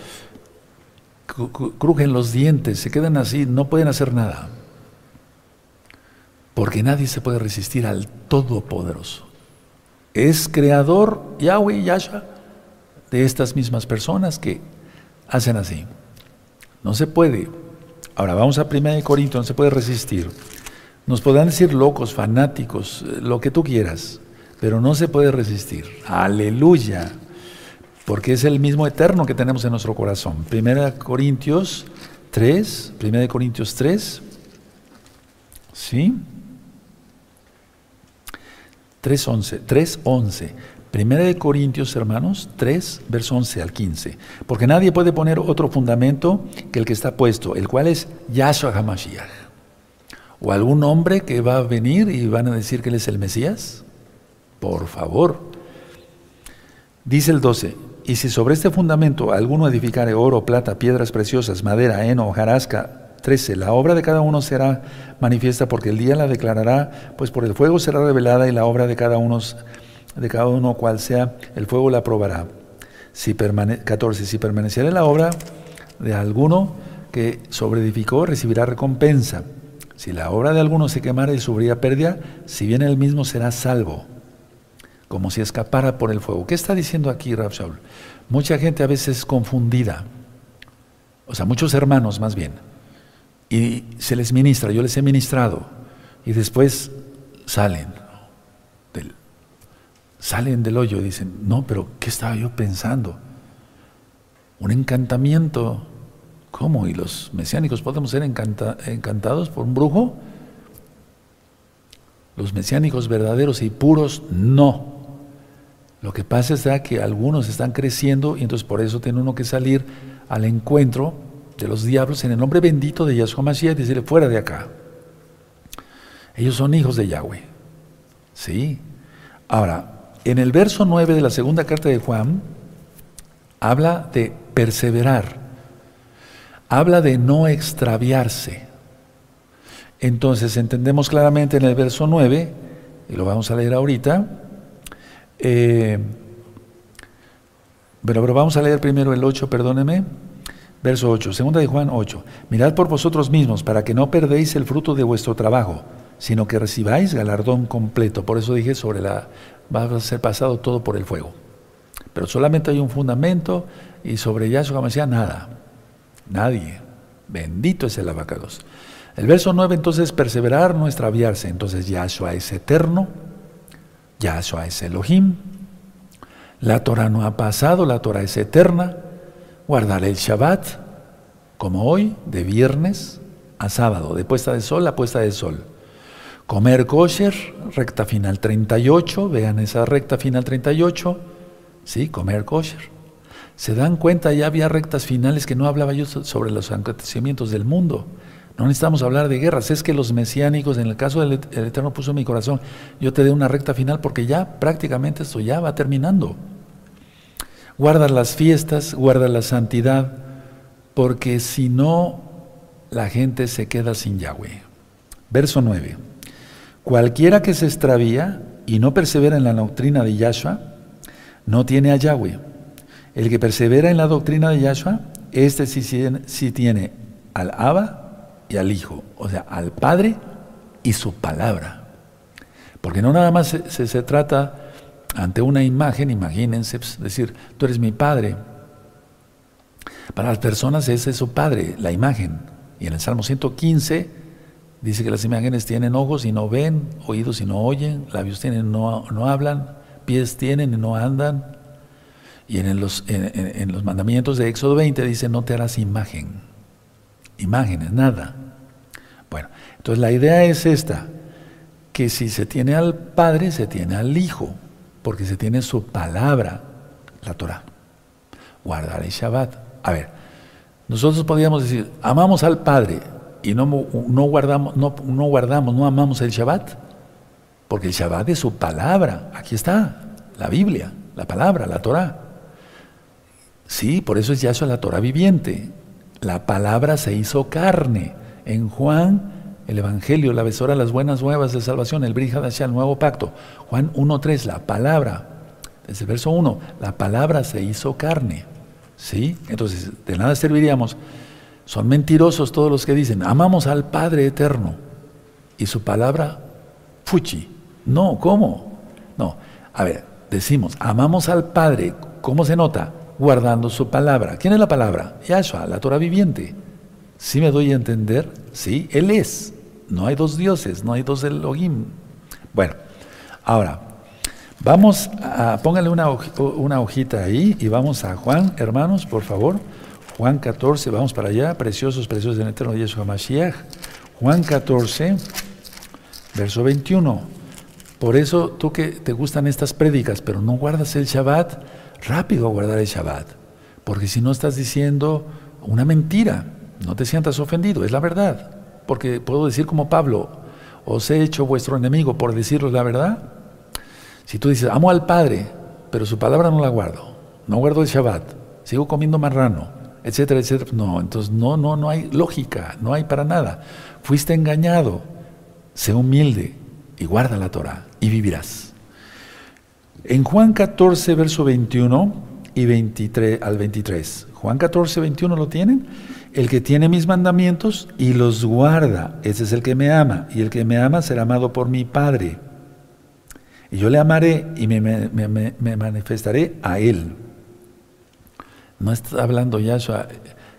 crujen los dientes, se quedan así, no pueden hacer nada. Porque nadie se puede resistir al Todopoderoso. Es creador Yahweh Yahshua de estas mismas personas que hacen así. No se puede. Ahora vamos a 1 Corintios, no se puede resistir. Nos podrán decir locos, fanáticos, lo que tú quieras, pero no se puede resistir. Aleluya. Porque es el mismo eterno que tenemos en nuestro corazón. 1 Corintios 3, 1 Corintios 3, ¿sí? 3.11, 3.11. Primera de Corintios, hermanos, 3, verso 11 al 15. Porque nadie puede poner otro fundamento que el que está puesto, el cual es Yahshua HaMashiach. O algún hombre que va a venir y van a decir que él es el Mesías. Por favor. Dice el 12, y si sobre este fundamento alguno edificare oro, plata, piedras preciosas, madera, heno, jarasca, 13. La obra de cada uno será manifiesta porque el día la declarará, pues por el fuego será revelada y la obra de cada uno, de cada uno cual sea, el fuego la probará. Si 14. Si permaneciera la obra de alguno que sobreedificó, recibirá recompensa. Si la obra de alguno se quemara y sufriría pérdida, si bien él mismo será salvo, como si escapara por el fuego. ¿Qué está diciendo aquí Rab Mucha gente a veces es confundida, o sea, muchos hermanos más bien y se les ministra, yo les he ministrado, y después salen del, salen del hoyo y dicen, no, pero ¿qué estaba yo pensando? Un encantamiento, ¿cómo? ¿Y los mesiánicos podemos ser encantados por un brujo? Los mesiánicos verdaderos y puros, no. Lo que pasa es que algunos están creciendo y entonces por eso tiene uno que salir al encuentro de los diablos en el nombre bendito de Yahshua Mashiach y decirle fuera de acá. Ellos son hijos de Yahweh. Sí. Ahora, en el verso 9 de la segunda carta de Juan, habla de perseverar, habla de no extraviarse. Entonces entendemos claramente en el verso 9, y lo vamos a leer ahorita, eh, pero, vamos a leer primero el 8, perdóneme. Verso 8, segunda de Juan 8. Mirad por vosotros mismos para que no perdéis el fruto de vuestro trabajo, sino que recibáis galardón completo. Por eso dije sobre la va a ser pasado todo por el fuego. Pero solamente hay un fundamento y sobre Yahshua decía nada. Nadie. Bendito es el abacados. El verso 9 entonces perseverar, no extraviarse. Entonces Yahshua es eterno, Yahshua es Elohim. La Torah no ha pasado, la Torah es eterna guardar el Shabbat, como hoy, de viernes a sábado, de puesta de sol a puesta de sol. Comer kosher, recta final 38, vean esa recta final 38, sí, comer kosher. Se dan cuenta, ya había rectas finales que no hablaba yo sobre los acontecimientos del mundo. No necesitamos hablar de guerras, es que los mesiánicos, en el caso del Eterno puso en mi corazón, yo te dé una recta final porque ya prácticamente esto ya va terminando. Guarda las fiestas, guarda la santidad, porque si no, la gente se queda sin Yahweh. Verso 9. Cualquiera que se extravía y no persevera en la doctrina de Yahshua, no tiene a Yahweh. El que persevera en la doctrina de Yahshua, este sí, tiene al Abba y al Hijo, o sea, al Padre y su palabra. Porque no nada más se, se trata ante una imagen, imagínense, pues, decir, tú eres mi padre. Para las personas ese es su padre, la imagen. Y en el Salmo 115 dice que las imágenes tienen ojos y no ven, oídos y no oyen, labios tienen y no, no hablan, pies tienen y no andan. Y en los, en los mandamientos de Éxodo 20 dice, no te harás imagen. Imágenes, nada. Bueno, entonces la idea es esta, que si se tiene al Padre, se tiene al Hijo, porque se tiene su palabra, la Torah. Guardar el Shabbat. A ver, nosotros podríamos decir, amamos al Padre y no, no, guardamos, no, no guardamos, no amamos el Shabbat, porque el Shabbat es su palabra. Aquí está, la Biblia, la palabra, la Torah. Sí, por eso es ya eso la Torah viviente. La palabra se hizo carne. En Juan, el Evangelio, la besora, las buenas nuevas de salvación, el Brija hacia el nuevo pacto. Juan 1.3, la palabra, desde el verso 1, la palabra se hizo carne. ¿Sí? Entonces, de nada serviríamos. Son mentirosos todos los que dicen, amamos al Padre eterno. Y su palabra, fuchi. No, ¿cómo? No. A ver, decimos, amamos al Padre. ¿Cómo se nota? Guardando su palabra. ¿Quién es la palabra? Yahshua, la Torah viviente. ¿Sí me doy a entender? Sí, Él es. No hay dos dioses, no hay dos Elohim. Bueno, ahora, vamos a, póngale una, hojita ahí y vamos a Juan, hermanos, por favor. Juan 14, vamos para allá, preciosos, preciosos del eterno Yeshua Mashiach. Juan 14, verso 21. Por eso tú que te gustan estas prédicas, pero no guardas el Shabbat, rápido a guardar el Shabbat. Porque si no estás diciendo una mentira, no te sientas ofendido, es la verdad. Porque puedo decir como Pablo, os he hecho vuestro enemigo por deciros la verdad. Si tú dices, amo al Padre, pero su palabra no la guardo, no guardo el Shabbat, sigo comiendo marrano, etcétera, etcétera. No, entonces no, no, no hay lógica, no hay para nada. Fuiste engañado, sé humilde y guarda la Torah y vivirás. En Juan 14, verso 21 y 23 al 23. Juan 14, 21 lo tienen. El que tiene mis mandamientos y los guarda, ese es el que me ama, y el que me ama será amado por mi Padre. Y yo le amaré y me, me, manifestaré a él. No está hablando Yahshua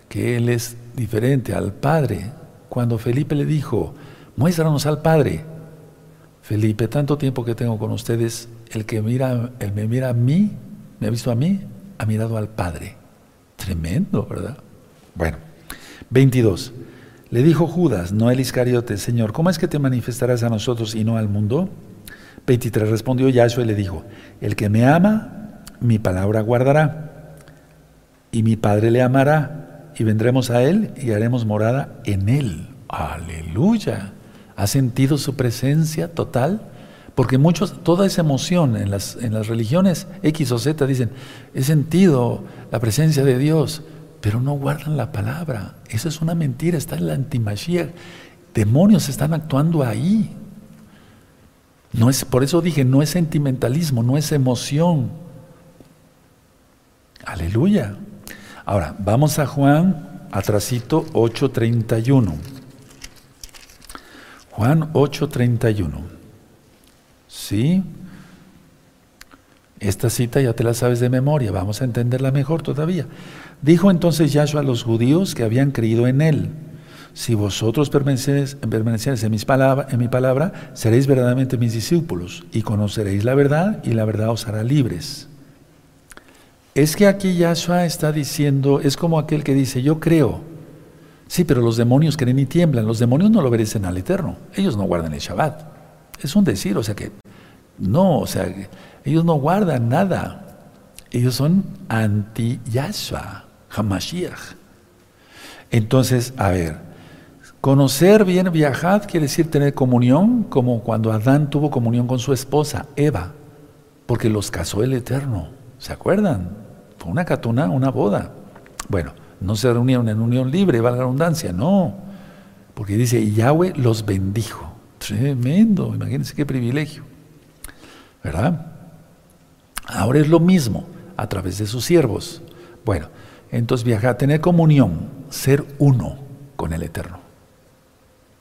que él es diferente al Padre. Cuando Felipe le dijo, muéstranos al Padre. Felipe, tanto tiempo que tengo con ustedes, el que mira, el me mira a mí, me ha visto a mí, ha mirado al Padre. Tremendo, ¿verdad? Bueno. 22. Le dijo Judas, no el Iscariote, Señor, ¿cómo es que te manifestarás a nosotros y no al mundo? 23. Respondió Yahshua y le dijo, el que me ama, mi palabra guardará, y mi Padre le amará, y vendremos a él y haremos morada en él. Aleluya. ¿Ha sentido su presencia total? Porque muchos, toda esa emoción en las, en las religiones X o Z dicen, he sentido la presencia de Dios pero no guardan la palabra. Eso es una mentira, está en la antimachía. Demonios están actuando ahí. No es, por eso dije, no es sentimentalismo, no es emoción. Aleluya. Ahora, vamos a Juan, atrasito 8.31. Juan 8.31. ¿Sí? Esta cita ya te la sabes de memoria, vamos a entenderla mejor todavía. Dijo entonces Yahshua a los judíos que habían creído en él, si vosotros permanecéis, en, en mi palabra, seréis verdaderamente mis discípulos y conoceréis la verdad y la verdad os hará libres. Es que aquí Yahshua está diciendo, es como aquel que dice, yo creo. Sí, pero los demonios creen y tiemblan. Los demonios no lo obedecen al Eterno. Ellos no guardan el Shabbat. Es un decir, o sea que no, o sea, ellos no guardan nada. Ellos son anti-Yahshua. Hamashiach. Entonces, a ver, conocer bien viajar quiere decir tener comunión, como cuando Adán tuvo comunión con su esposa, Eva, porque los casó el Eterno. ¿Se acuerdan? Fue una catuna, una boda. Bueno, no se reunieron en unión libre, valga la redundancia, no. Porque dice, Yahweh los bendijo. Tremendo, imagínense qué privilegio. ¿Verdad? Ahora es lo mismo a través de sus siervos. Bueno, entonces viajar, tener comunión, ser uno con el Eterno.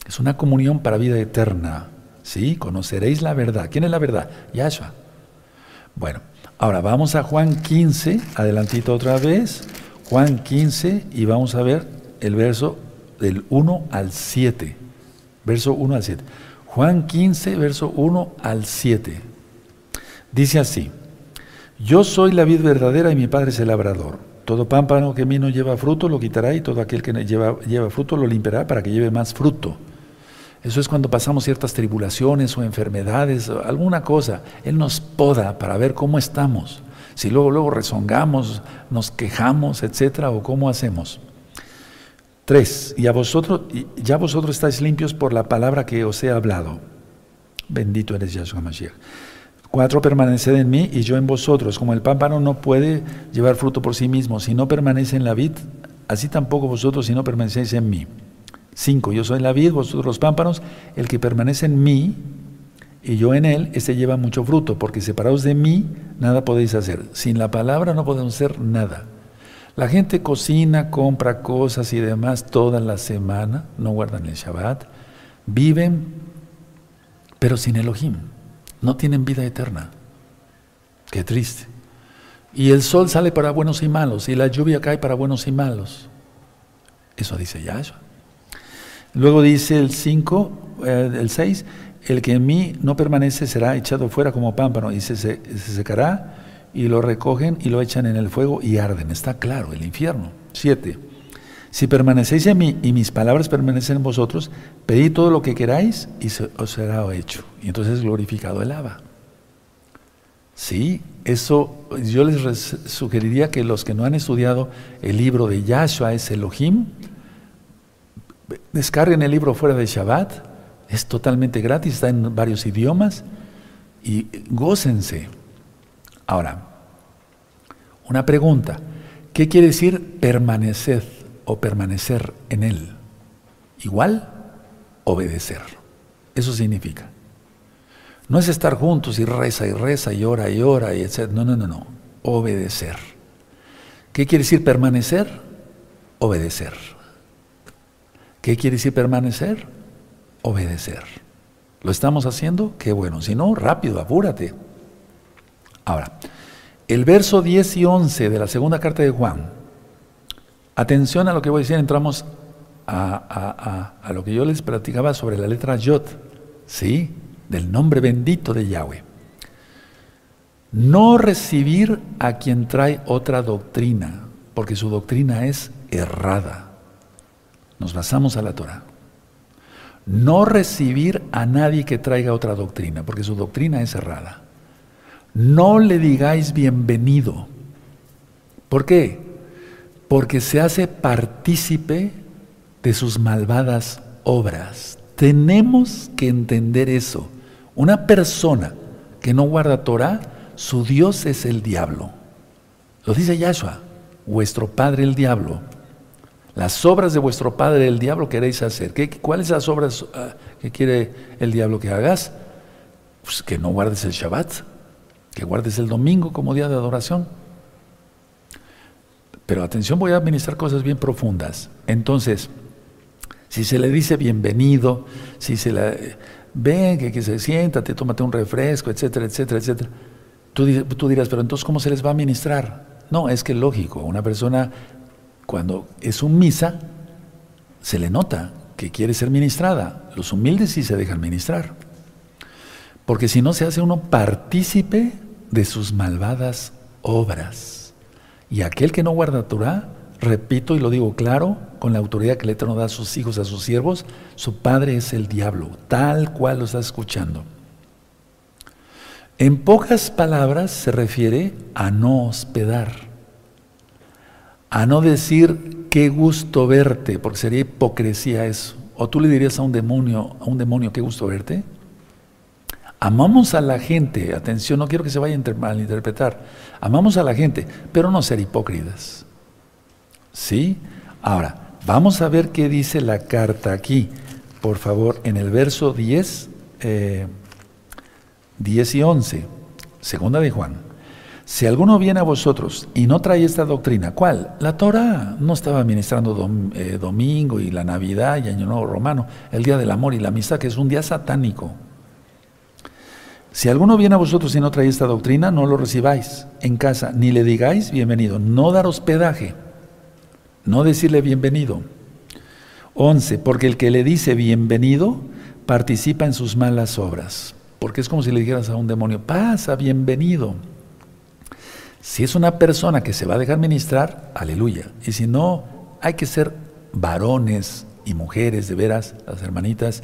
Es una comunión para vida eterna. ¿Sí? Conoceréis la verdad. ¿Quién es la verdad? Yahshua. Bueno, ahora vamos a Juan 15, adelantito otra vez. Juan 15 y vamos a ver el verso del 1 al 7. Verso 1 al 7. Juan 15, verso 1 al 7. Dice así, yo soy la vid verdadera y mi Padre es el labrador. Todo pámpano que a mí no lleva fruto lo quitará y todo aquel que lleva, lleva fruto lo limpiará para que lleve más fruto. Eso es cuando pasamos ciertas tribulaciones o enfermedades, o alguna cosa. Él nos poda para ver cómo estamos. Si luego, luego rezongamos, nos quejamos, etcétera, o cómo hacemos. Tres, y a vosotros, ya vosotros estáis limpios por la palabra que os he hablado. Bendito eres Yahshua Mashiach. Cuatro, permaneced en mí y yo en vosotros. Como el pámpano no puede llevar fruto por sí mismo si no permanece en la vid, así tampoco vosotros si no permanecéis en mí. Cinco, yo soy la vid, vosotros los pámpanos. El que permanece en mí y yo en él, ese lleva mucho fruto, porque separados de mí, nada podéis hacer. Sin la palabra no podemos hacer nada. La gente cocina, compra cosas y demás toda la semana, no guardan el Shabbat, viven, pero sin Elohim no tienen vida eterna. Qué triste. Y el sol sale para buenos y malos, y la lluvia cae para buenos y malos. Eso dice Yahshua. Luego dice el 5, eh, el 6, el que en mí no permanece será echado fuera como pámpano y se, se, secará y lo recogen y lo echan en el fuego y arden. Está claro, el infierno. 7. Si permanecéis en mí y mis palabras permanecen en vosotros, pedid todo lo que queráis y os será hecho. Y entonces es glorificado el Abba. Sí, eso yo les sugeriría que los que no han estudiado el libro de Yahshua es Elohim, descarguen el libro fuera de Shabbat, es totalmente gratis, está en varios idiomas y gócense. Ahora, una pregunta, ¿qué quiere decir permanecer? o permanecer en Él. Igual, obedecer. Eso significa. No es estar juntos y reza y reza y ora y ora y etc. No, no, no, no. Obedecer. ¿Qué quiere decir permanecer? Obedecer. ¿Qué quiere decir permanecer? Obedecer. ¿Lo estamos haciendo? Qué bueno. Si no, rápido, apúrate. Ahora, el verso 10 y 11 de la segunda carta de Juan Atención a lo que voy a decir, entramos a, lo que yo les platicaba sobre la letra Yod, ¿sí? Del nombre bendito de Yahweh. No recibir a quien trae otra doctrina, porque su doctrina es errada. Nos basamos a la Torah. No recibir a nadie que traiga otra doctrina, porque su doctrina es errada. No le digáis bienvenido. ¿Por qué? porque se hace partícipe de sus malvadas obras. Tenemos que entender eso. Una persona que no guarda Torah, su Dios es el diablo. Lo dice Yahshua, vuestro padre el diablo. Las obras de vuestro padre el diablo queréis hacer. ¿Qué, ¿Cuáles las obras ah, que quiere el diablo que hagas? Pues que no guardes el Shabbat, que guardes el domingo como día de adoración. Pero atención, voy a administrar cosas bien profundas. Entonces, si se le dice bienvenido, si se le ven, que, que se siéntate, tómate un refresco, etcétera, etcétera, etcétera. Tú, dirás, pero entonces, ¿cómo se les va a administrar? No, es que es lógico. Una persona, cuando es un misa, se le nota que quiere ser ministrada. Los humildes sí se dejan ministrar. Porque si no, se hace uno partícipe de sus malvadas obras. Y aquel que no guarda Torah, repito y lo digo claro, con la autoridad que el Eterno da a sus hijos, a sus siervos, su padre es el diablo, tal cual lo está escuchando. En pocas palabras se refiere a no hospedar, a no decir qué gusto verte, porque sería hipocresía eso. O tú le dirías a un demonio, a un demonio, qué gusto verte. Amamos a la gente, atención, no quiero que se vaya a malinterpretar. Amamos a la gente, pero no ser hipócritas. ¿Sí? Ahora, vamos a ver qué dice la carta aquí. Por favor, en el verso 10, 10 eh, y 11, segunda de Juan. Si alguno viene a vosotros y no trae esta doctrina, ¿cuál? La Torah no estaba ministrando eh, domingo y la Navidad y Año Nuevo Romano, el Día del Amor y la Amistad, que es un día satánico. Si alguno viene a vosotros y no trae esta doctrina, no lo recibáis en casa, ni le digáis bienvenido. No dar hospedaje, no decirle bienvenido. 11. Porque el que le dice bienvenido participa en sus malas obras. Porque es como si le dijeras a un demonio, pasa, bienvenido. Si es una persona que se va a dejar ministrar, aleluya. Y si no, hay que ser varones y mujeres, de veras, las hermanitas,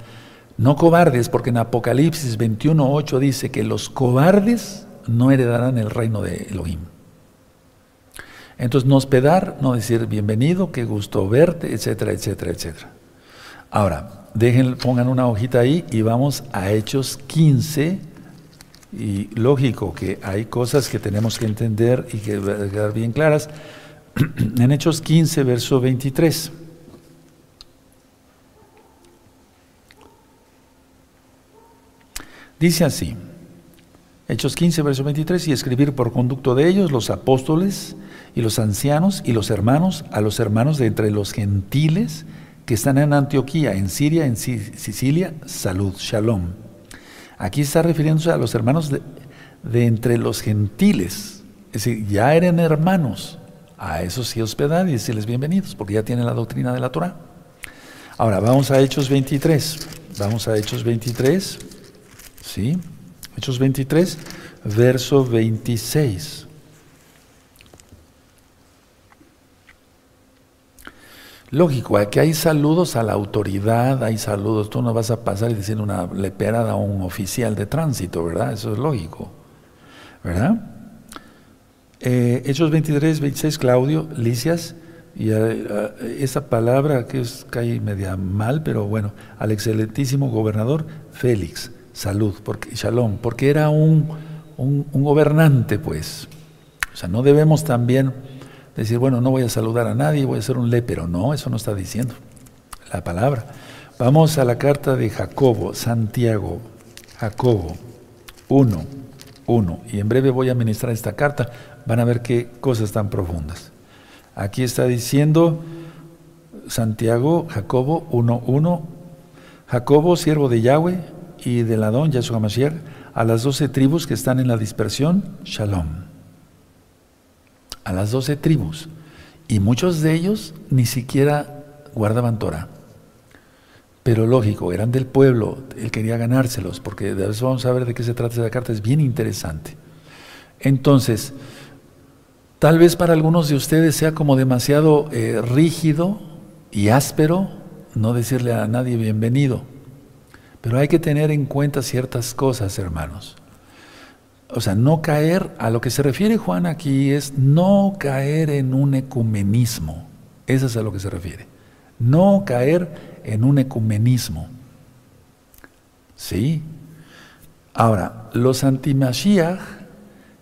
no cobardes, porque en Apocalipsis 21.8 dice que los cobardes no heredarán el reino de Elohim. Entonces, no hospedar, no decir bienvenido, qué gusto verte, etcétera, etcétera, etcétera. Ahora, pongan una hojita ahí y vamos a Hechos 15. Y lógico que hay cosas que tenemos que entender y que quedar bien claras. en Hechos 15, verso 23. Dice así, Hechos 15, verso 23, y escribir por conducto de ellos los apóstoles y los ancianos y los hermanos a los hermanos de entre los gentiles que están en Antioquía, en Siria, en Sicilia, salud, shalom. Aquí está refiriéndose a los hermanos de, entre los gentiles, es decir, ya eran hermanos, a esos sí hospedar y decirles bienvenidos, porque ya tienen la doctrina de la Torah. Ahora, vamos a Hechos 23, vamos a Hechos 23. ¿Sí? Hechos 23, verso 26. Lógico, aquí hay saludos a la autoridad, hay saludos, tú no vas a pasar y decir una leperada a un oficial de tránsito, ¿verdad? Eso es lógico, ¿verdad? Eh, Hechos 23, 26, Claudio, Licias, y eh, eh, esa palabra que es, cae media mal, pero bueno, al excelentísimo gobernador Félix salud, porque, shalom, porque era un, un, gobernante, pues. O sea, no debemos también decir, bueno, no voy a saludar a nadie, voy a ser un lepero. No, eso no está diciendo la palabra. Vamos a la carta de Jacobo, Santiago, Jacobo 1, 1. Y en breve voy a ministrar esta carta. Van a ver qué cosas tan profundas. Aquí está diciendo Santiago, Jacobo 1, 1. Jacobo, siervo de Yahweh, y del Adón, Yahshua Mashiach, a las doce tribus que están en la dispersión, Shalom. A las doce tribus. Y muchos de ellos ni siquiera guardaban Torah. Pero lógico, eran del pueblo, él quería ganárselos, porque de eso vamos a ver de qué se trata esa carta, es bien interesante. Entonces, tal vez para algunos de ustedes sea como demasiado eh, rígido y áspero no decirle a nadie bienvenido. Pero hay que tener en cuenta ciertas cosas, hermanos. O sea, no caer, a lo que se refiere Juan aquí es no caer en un ecumenismo. Eso es a lo que se refiere. No caer en un ecumenismo. ¿Sí? Ahora, los antimashiach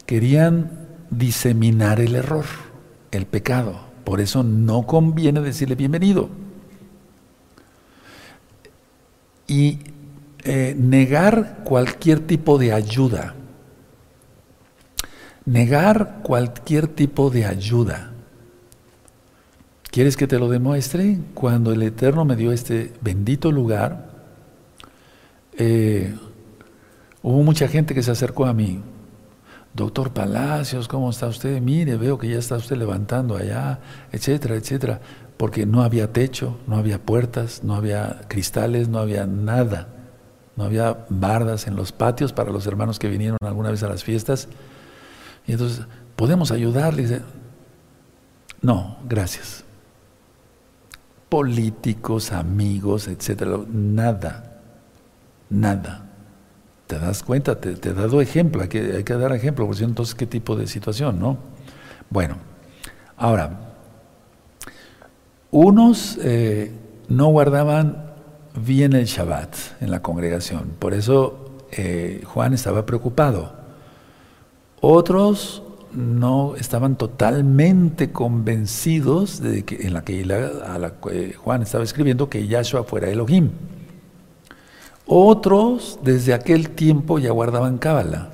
querían diseminar el error, el pecado. Por eso no conviene decirle bienvenido. Y eh, negar cualquier tipo de ayuda. Negar cualquier tipo de ayuda. ¿Quieres que te lo demuestre? Cuando el Eterno me dio este bendito lugar, eh, hubo mucha gente que se acercó a mí. Doctor Palacios, ¿cómo está usted? Mire, veo que ya está usted levantando allá, etcétera, etcétera. Porque no había techo, no había puertas, no había cristales, no había nada. No había bardas en los patios para los hermanos que vinieron alguna vez a las fiestas. Y entonces, ¿podemos ayudarles? No, gracias. Políticos, amigos, etcétera, nada, nada. ¿Te das cuenta? Te, he dado ejemplo, hay que, hay que dar ejemplo, porque entonces, ¿qué tipo de situación, no? Bueno, ahora, unos eh, no guardaban en el Shabbat en la congregación. Por eso eh, Juan estaba preocupado. Otros no estaban totalmente convencidos de que en la que a Juan estaba escribiendo que Yahshua fuera Elohim. Otros desde aquel tiempo ya guardaban Cábala.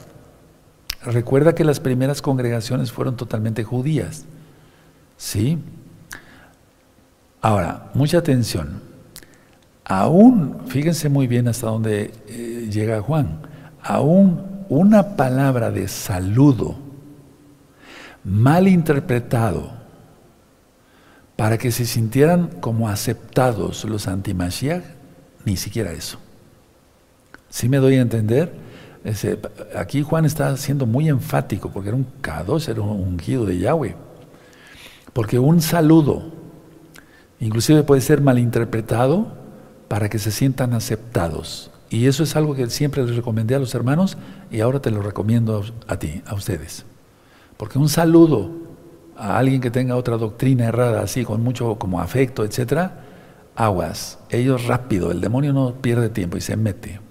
Recuerda que las primeras congregaciones fueron totalmente judías. ¿Sí? Ahora, mucha atención aún, fíjense muy bien hasta dónde eh, llega Juan, aún una palabra de saludo mal interpretado para que se sintieran como aceptados los antimashiach, ni siquiera eso. ¿Sí me doy a entender? aquí Juan está siendo muy enfático porque era un K2, era un ungido de Yahweh. Porque un saludo, inclusive puede ser malinterpretado para que se sientan aceptados. Y eso es algo que siempre les recomendé a los hermanos y ahora te lo recomiendo a ti, a ustedes. Porque un saludo a alguien que tenga otra doctrina errada, así, con mucho como afecto, etcétera, aguas. Ellos rápido, el demonio no pierde tiempo y se mete.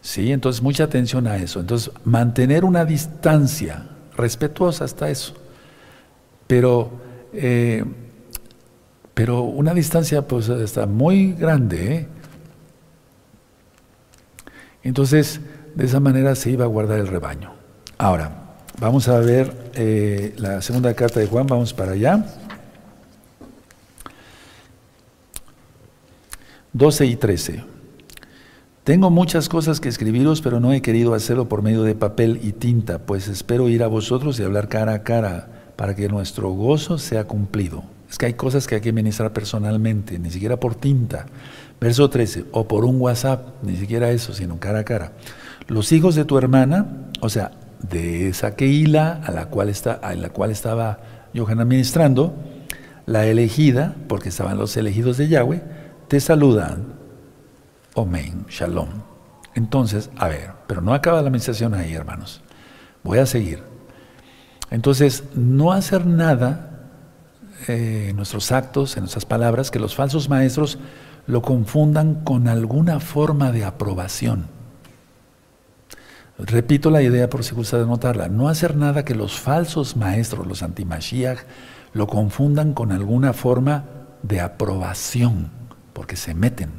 Sí, entonces mucha atención a eso. Entonces, mantener una distancia respetuosa hasta eso. Pero, eh, pero una distancia pues está muy grande. ¿eh? Entonces, de esa manera se iba a guardar el rebaño. Ahora, vamos a ver eh, la segunda carta de Juan, vamos para allá. 12 y 13. Tengo muchas cosas que escribiros, pero no he querido hacerlo por medio de papel y tinta, pues espero ir a vosotros y hablar cara a cara para que nuestro gozo sea cumplido. Es que hay cosas que hay que ministrar personalmente, ni siquiera por tinta. Verso 13, o por un WhatsApp, ni siquiera eso, sino cara a cara. Los hijos de tu hermana, o sea, de esa Keila a la cual, está, a la cual estaba Johanna ministrando, la elegida, porque estaban los elegidos de Yahweh, te saludan. Omen, shalom. Entonces, a ver, pero no acaba la administración ahí, hermanos. Voy a seguir. Entonces, no hacer nada eh, en nuestros actos, en nuestras palabras, que los falsos maestros lo confundan con alguna forma de aprobación. Repito la idea por si gusta de notarla. No hacer nada que los falsos maestros, los antimashiach, lo confundan con alguna forma de aprobación, porque se meten.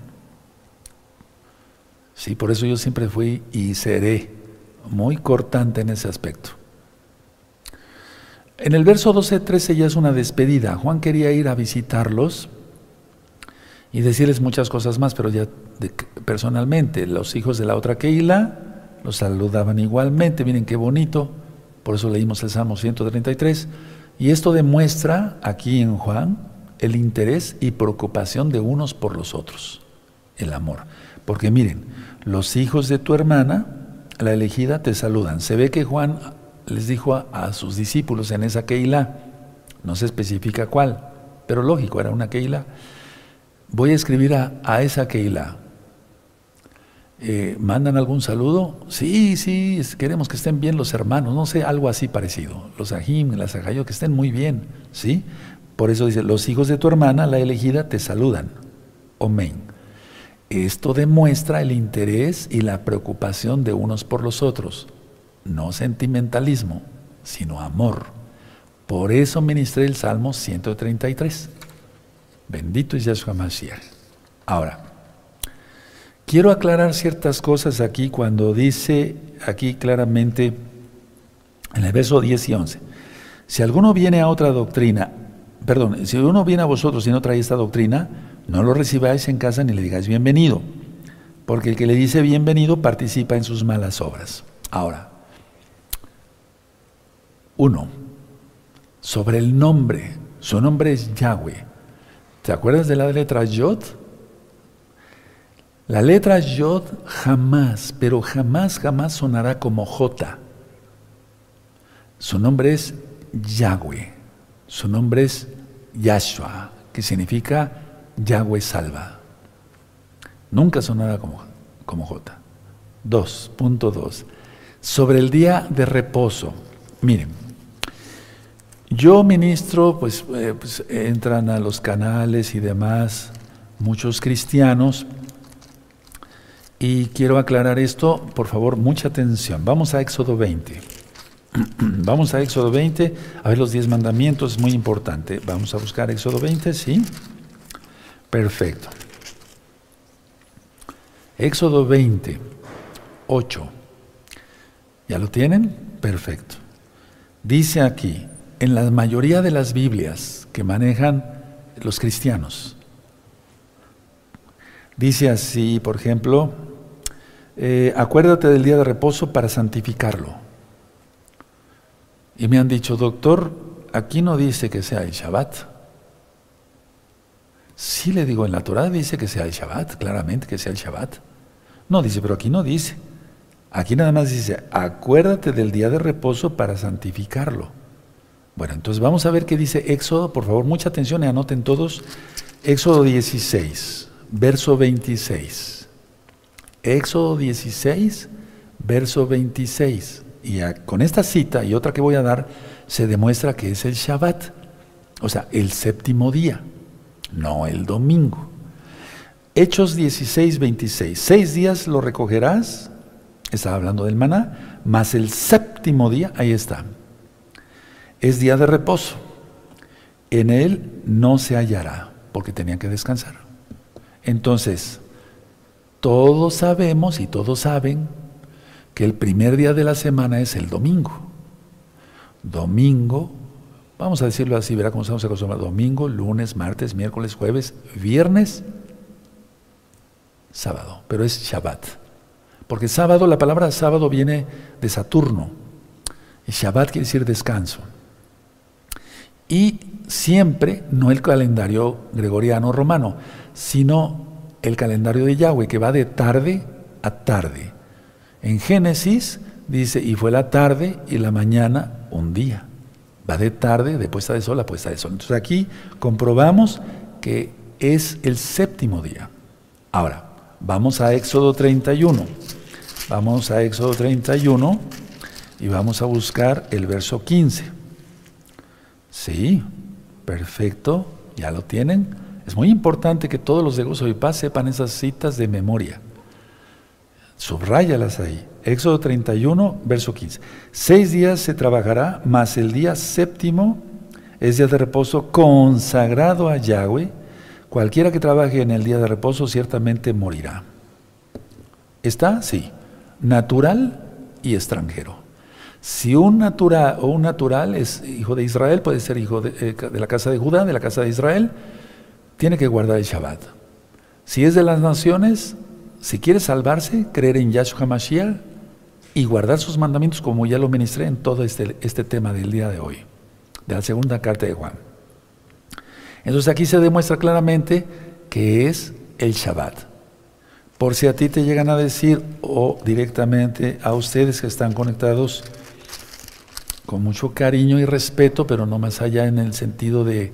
Sí, por eso yo siempre fui y seré muy cortante en ese aspecto. En el verso 12-13 ya es una despedida. Juan quería ir a visitarlos y decirles muchas cosas más, pero ya personalmente, los hijos de la otra Keila los saludaban igualmente, miren qué bonito, por eso leímos el Salmo 133, y esto demuestra aquí en Juan el interés y preocupación de unos por los otros, el amor. Porque miren, los hijos de tu hermana, la elegida, te saludan. Se ve que Juan les dijo a, sus discípulos en esa Keila, no se especifica cuál, pero lógico, era una Keila, voy a escribir a, esa Keila. Eh, ¿Mandan algún saludo? Sí, sí, queremos que estén bien los hermanos, no sé, algo así parecido. Los Ajim, las Ajayot, que estén muy bien, ¿sí? Por eso dice, los hijos de tu hermana, la elegida, te saludan. Amén. Esto demuestra el interés y la preocupación de unos por los otros no sentimentalismo, sino amor. Por eso ministré el Salmo 133. Bendito es Yahshua Mashiach. Ahora, quiero aclarar ciertas cosas aquí cuando dice aquí claramente en el verso 10 y 11. Si alguno viene a otra doctrina, perdón, si uno viene a vosotros y no trae esta doctrina, no lo recibáis en casa ni le digáis bienvenido, porque el que le dice bienvenido participa en sus malas obras. Ahora, uno, sobre el nombre. Su nombre es Yahweh. ¿Te acuerdas de la letra Yod? La letra Yod jamás, pero jamás, jamás sonará como J. Su nombre es Yahweh. Su nombre es Yahshua, que significa Yahweh salva. Nunca sonará como, como J. 2.2. Sobre el día de reposo. Miren, yo ministro, pues, eh, pues, entran a los canales y demás muchos cristianos y quiero aclarar esto, por favor, mucha atención. Vamos a Éxodo 20. Vamos a Éxodo 20, a ver los 10 mandamientos, es muy importante. Vamos a buscar Éxodo 20, ¿sí? Perfecto. Éxodo 20, 8. ¿Ya lo tienen? Perfecto. Dice aquí, en la mayoría de las Biblias que manejan los cristianos. Dice así, por ejemplo, eh, acuérdate del día de reposo para santificarlo. Y me han dicho, doctor, aquí no dice que sea el Shabbat. Sí le digo, en la Torah dice que sea el Shabbat, claramente que sea el Shabbat. No, dice, pero aquí no dice. Aquí nada más dice, acuérdate del día de reposo para santificarlo. Bueno, entonces vamos a ver qué dice Éxodo, por favor, mucha atención y anoten todos. Éxodo 16, verso 26. Éxodo 16, verso 26. Y con esta cita y otra que voy a dar, se demuestra que es el Shabbat, o sea, el séptimo día, no el domingo. Hechos 16, 26. Seis días lo recogerás, estaba hablando del maná, más el séptimo día, ahí está, es día de reposo. En él no se hallará, porque tenían que descansar. Entonces, todos sabemos y todos saben que el primer día de la semana es el domingo. Domingo, vamos a decirlo así, verá cómo estamos acostumbrados. Domingo, lunes, martes, miércoles, jueves, viernes, sábado. Pero es Shabbat. Porque sábado, la palabra sábado viene de Saturno. Y Shabbat quiere decir descanso. Y siempre, no el calendario gregoriano romano, sino el calendario de Yahweh, que va de tarde a tarde. En Génesis dice, y fue la tarde y la mañana un día. Va de tarde, de puesta de sol a puesta de sol. Entonces aquí comprobamos que es el séptimo día. Ahora, vamos a Éxodo 31. Vamos a Éxodo 31 y vamos a buscar el verso 15. Sí, perfecto, ya lo tienen. Es muy importante que todos los de Gozo y Paz sepan esas citas de memoria. Subráyalas ahí. Éxodo 31, verso 15. Seis días se trabajará, mas el día séptimo es día de reposo consagrado a Yahweh. Cualquiera que trabaje en el día de reposo ciertamente morirá. ¿Está? Sí. Natural y extranjero. Si un natural o un natural es hijo de Israel, puede ser hijo de, eh, de la casa de Judá, de la casa de Israel, tiene que guardar el Shabbat. Si es de las naciones, si quiere salvarse, creer en Yahshua Mashiach y guardar sus mandamientos como ya lo ministré en todo este, este tema del día de hoy, de la segunda carta de Juan. Entonces aquí se demuestra claramente que es el Shabbat. Por si a ti te llegan a decir o directamente a ustedes que están conectados con mucho cariño y respeto, pero no más allá en el sentido de,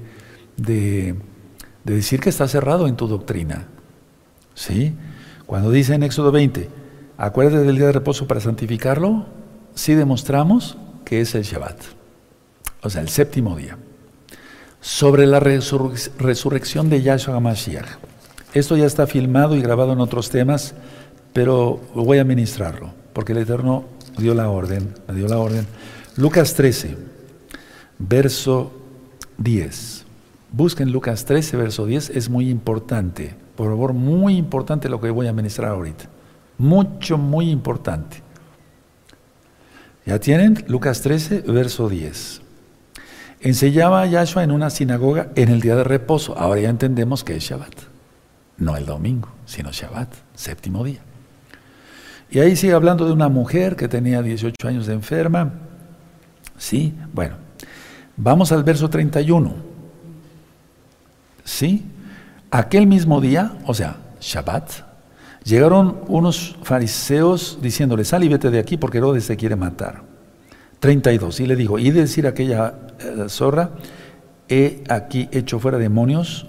de, de decir que está cerrado en tu doctrina. ¿Sí? Cuando dice en Éxodo 20, acuérdate del día de reposo para santificarlo, sí demostramos que es el Shabbat, o sea, el séptimo día. Sobre la resurrección de Yahshua Mashiach. Esto ya está filmado y grabado en otros temas, pero voy a ministrarlo, porque el Eterno dio la orden, me dio la orden. Lucas 13, verso 10. Busquen Lucas 13, verso 10, es muy importante. Por favor, muy importante lo que voy a ministrar ahorita. Mucho, muy importante. ¿Ya tienen? Lucas 13, verso 10. Enseñaba a Yahshua en una sinagoga en el día de reposo. Ahora ya entendemos que es Shabbat. No el domingo, sino Shabbat, séptimo día. Y ahí sigue hablando de una mujer que tenía 18 años de enferma. Sí, bueno. Vamos al verso 31. ¿Sí? Aquel mismo día, o sea, Shabbat, llegaron unos fariseos diciéndole, sal y vete de aquí porque Herodes te quiere matar. 32. Y le dijo, y de decir a aquella eh, zorra, he aquí hecho fuera demonios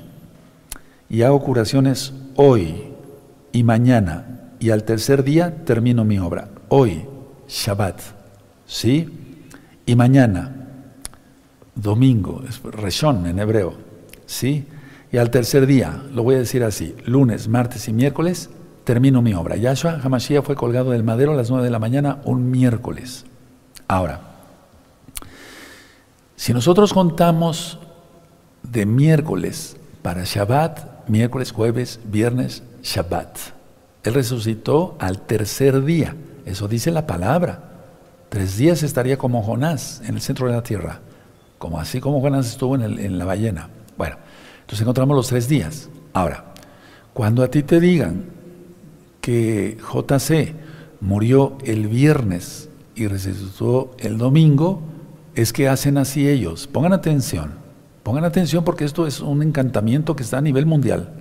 y hago curaciones hoy y mañana y al tercer día termino mi obra. Hoy, Shabbat, ¿sí? Y mañana, domingo, es Reshon en hebreo, ¿sí? Y al tercer día, lo voy a decir así, lunes, martes y miércoles, termino mi obra. Yahshua Hamashiach fue colgado del madero a las 9 de la mañana un miércoles. Ahora, si nosotros contamos de miércoles para Shabbat, miércoles, jueves, viernes, Shabbat. Él resucitó al tercer día. Eso dice la palabra. Tres días estaría como Jonás en el centro de la tierra. Como así como Jonás estuvo en, la ballena. Bueno, entonces encontramos los tres días. Ahora, cuando a ti te digan que JC murió el viernes y resucitó el domingo, es que hacen así ellos. Pongan atención. Pongan atención porque esto es un encantamiento que está a nivel mundial.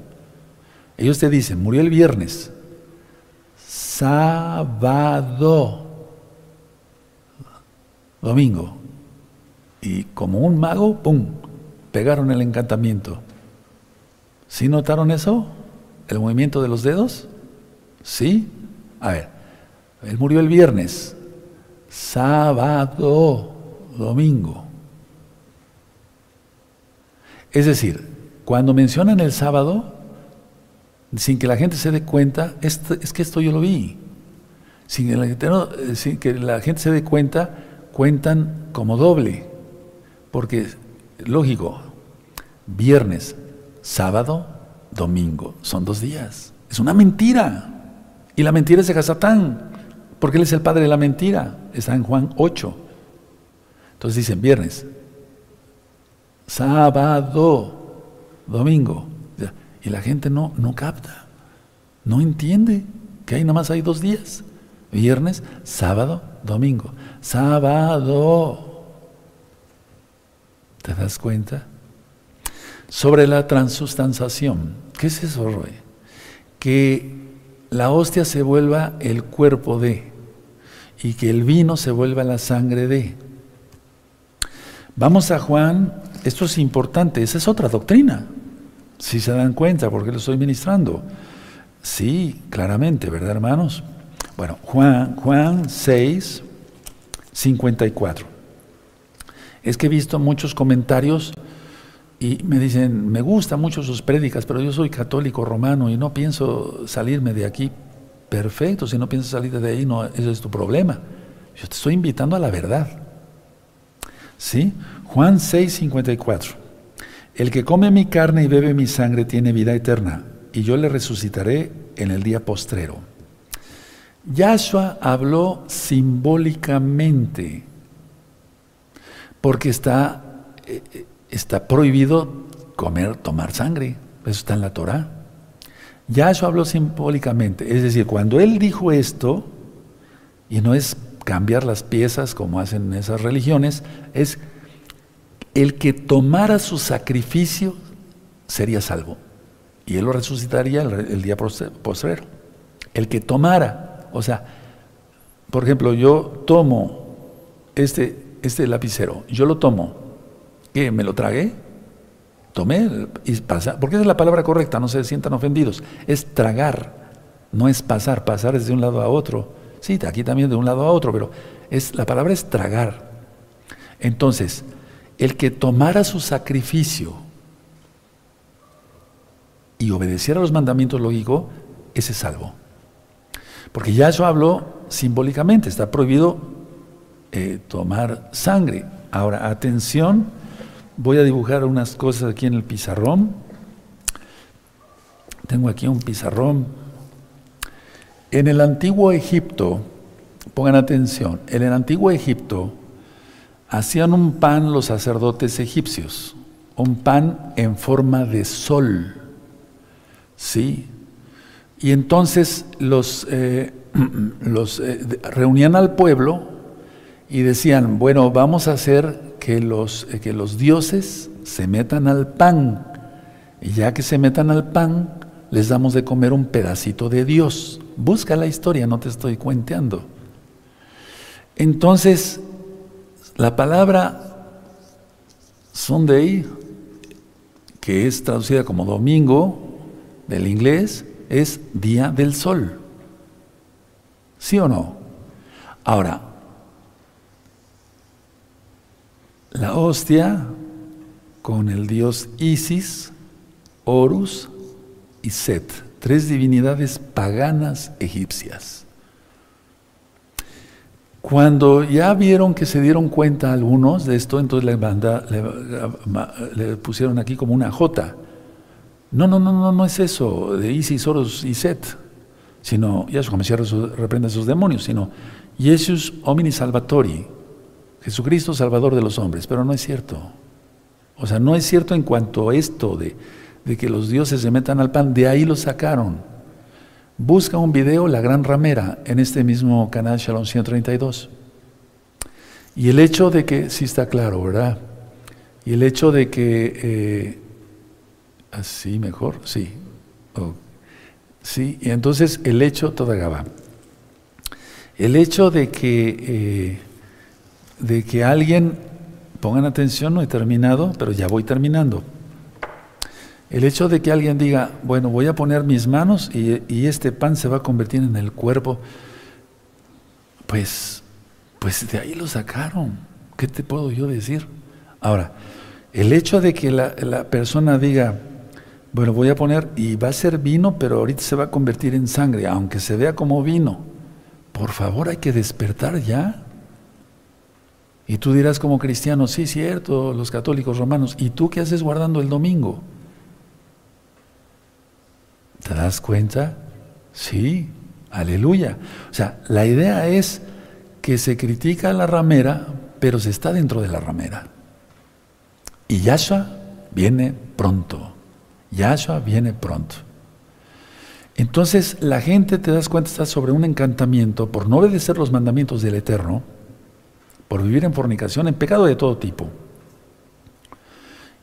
Ellos te dicen, murió el viernes, sábado, domingo. Y como un mago, ¡pum!, pegaron el encantamiento. ¿Sí notaron eso? ¿El movimiento de los dedos? ¿Sí? A ver, él murió el viernes, sábado, domingo. Es decir, cuando mencionan el sábado, sin que la gente se dé cuenta, es, que esto yo lo vi. Sin que, la sin que la gente se dé cuenta, cuentan como doble. Porque, lógico, viernes, sábado, domingo, son dos días. Es una mentira. Y la mentira es de Hasatán, porque él es el padre de la mentira. Está en Juan 8. Entonces dicen viernes, sábado, domingo. Y la gente no, no capta, no entiende que ahí nada más hay dos días. Viernes, sábado, domingo. Sábado. ¿Te das cuenta? Sobre la transustanciación. ¿Qué es eso, Roy? Que la hostia se vuelva el cuerpo de y que el vino se vuelva la sangre de. Vamos a Juan, esto es importante, esa es otra doctrina, si se dan cuenta, porque lo estoy ministrando. Sí, claramente, ¿verdad, hermanos? Bueno, Juan, Juan 6, 54. Es que he visto muchos comentarios y me dicen, me gustan mucho sus prédicas, pero yo soy católico romano y no pienso salirme de aquí. Perfecto, si no piensas salir de ahí, no, ese es tu problema. Yo te estoy invitando a la verdad. ¿Sí? Juan 6, 54. El que come mi carne y bebe mi sangre tiene vida eterna, y yo le resucitaré en el día postrero. Yahshua habló simbólicamente, porque está, eh, eh, está prohibido comer, tomar sangre. Eso está en la Torah. Yahshua habló simbólicamente. Es decir, cuando él dijo esto, y no es cambiar las piezas como hacen esas religiones, es el que tomara su sacrificio sería salvo. Y él lo resucitaría el, día postrero. El que tomara, o sea, por ejemplo, yo tomo este, este lapicero, yo lo tomo, ¿qué? ¿Me lo tragué? Tomé y pasa, porque es la palabra correcta, no se sientan ofendidos. Es tragar, no es pasar, pasar es de un lado a otro. Sí, aquí también de un lado a otro, pero es, la palabra es tragar. Entonces, el que tomara su sacrificio y obedeciera los mandamientos lógicos, ese es salvo. Porque ya eso habló simbólicamente, está prohibido eh, tomar sangre. Ahora, atención, voy a dibujar unas cosas aquí en el pizarrón. Tengo aquí un pizarrón en el antiguo Egipto, pongan atención, en el antiguo Egipto hacían un pan los sacerdotes egipcios, un pan en forma de sol, ¿sí? Y entonces los, eh, eh, reunían al pueblo y decían, bueno, vamos a hacer que los, eh, que los dioses se metan al pan, y ya que se metan al pan, les damos de comer un pedacito de Dios. Busca la historia, no te estoy cuenteando. Entonces, la palabra Sunday, que es traducida como domingo del inglés, es día del sol. ¿Sí o no? Ahora, la hostia con el dios Isis, Horus y Set tres divinidades paganas egipcias. Cuando ya vieron que se dieron cuenta algunos de esto, entonces le, le, pusieron aquí como una J. No, no, no, no, no es eso, de Isis, Horus y Set, sino, ya su reprende a esos demonios, sino Jesus homini salvatori, Jesucristo salvador de los hombres, pero no es cierto. O sea, no es cierto en cuanto a esto de de que los dioses se metan al pan, de ahí lo sacaron. Busca un video, La Gran Ramera, en este mismo canal Shalom 132. Y el hecho de que, sí está claro, ¿verdad? Y el hecho de que, eh, así mejor, sí, sí, y entonces el hecho, toda el hecho de que, eh, de que alguien, pongan atención, no he terminado, pero ya voy terminando. El hecho de que alguien diga, bueno, voy a poner mis manos y, y este pan se va a convertir en el cuerpo, pues, pues de ahí lo sacaron. ¿Qué te puedo yo decir? Ahora, el hecho de que la, la, persona diga, bueno, voy a poner, y va a ser vino, pero ahorita se va a convertir en sangre, aunque se vea como vino, por favor hay que despertar ya. Y tú dirás como cristiano, sí, cierto, los católicos romanos, ¿y tú qué haces guardando el domingo? ¿Te das cuenta? Sí, aleluya. O sea, la idea es que se critica a la ramera, pero se está dentro de la ramera. Y Yahshua viene pronto. Yahshua viene pronto. Entonces la gente, te das cuenta, está sobre un encantamiento por no obedecer los mandamientos del Eterno, por vivir en fornicación, en pecado de todo tipo.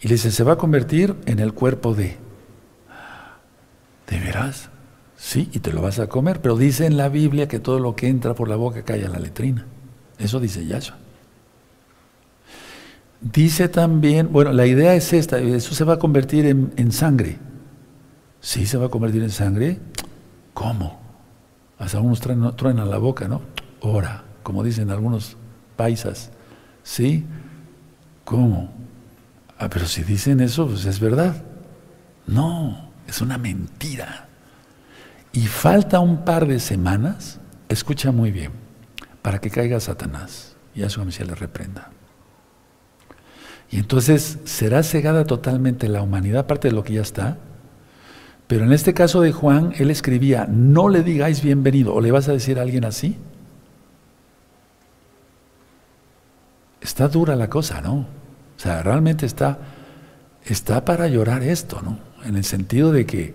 Y le dice, se va a convertir en el cuerpo de... ¿De veras? Sí, y te lo vas a comer, pero dice en la Biblia que todo lo que entra por la boca cae a la letrina. Eso dice Yahshua. Dice también, bueno, la idea es esta, eso se va a convertir en, sangre. Sí, se va a convertir en sangre. ¿Cómo? Hasta algunos truenan la boca, ¿no? Ora, como dicen algunos paisas. ¿Sí? ¿Cómo? Ah, pero si dicen eso, pues es verdad. No, es una mentira. Y falta un par de semanas, escucha muy bien, para que caiga Satanás y a su le reprenda. Y entonces será cegada totalmente la humanidad, aparte de lo que ya está, pero en este caso de Juan, él escribía, no le digáis bienvenido, o le vas a decir a alguien así. Está dura la cosa, ¿no? O sea, realmente está, está para llorar esto, ¿no? En el sentido de que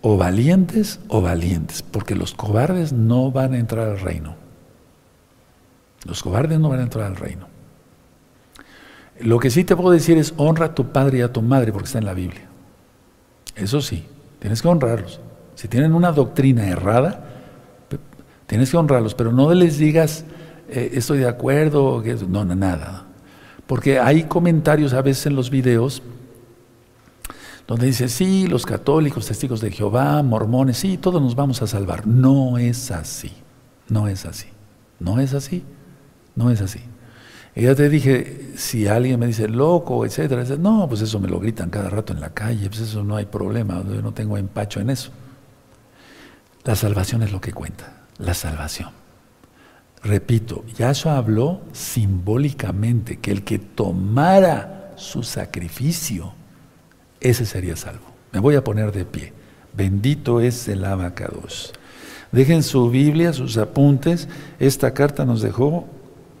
o valientes o valientes, porque los cobardes no van a entrar al reino. Los cobardes no van a entrar al reino. Lo que sí te puedo decir es honra a tu padre y a tu madre, porque está en la Biblia. Eso sí. Tienes que honrarlos. Si tienen una doctrina errada, tienes que honrarlos, pero no les digas, eh, estoy de acuerdo, no, no, nada. Porque hay comentarios a veces en los videos donde dice, sí, los católicos, testigos de Jehová, mormones, sí, todos nos vamos a salvar. No es así, no es así, no es así, no es así. Y ya te dije, si alguien me dice loco, etcétera, etcétera, no, pues eso me lo gritan cada rato en la calle, pues eso no hay problema, yo no tengo empacho en eso. La salvación es lo que cuenta, la salvación. Repito, Yahshua habló simbólicamente que el que tomara su sacrificio, ese sería salvo. Me voy a poner de pie. Bendito es el abacados. Dejen su Biblia, sus apuntes. Esta carta nos dejó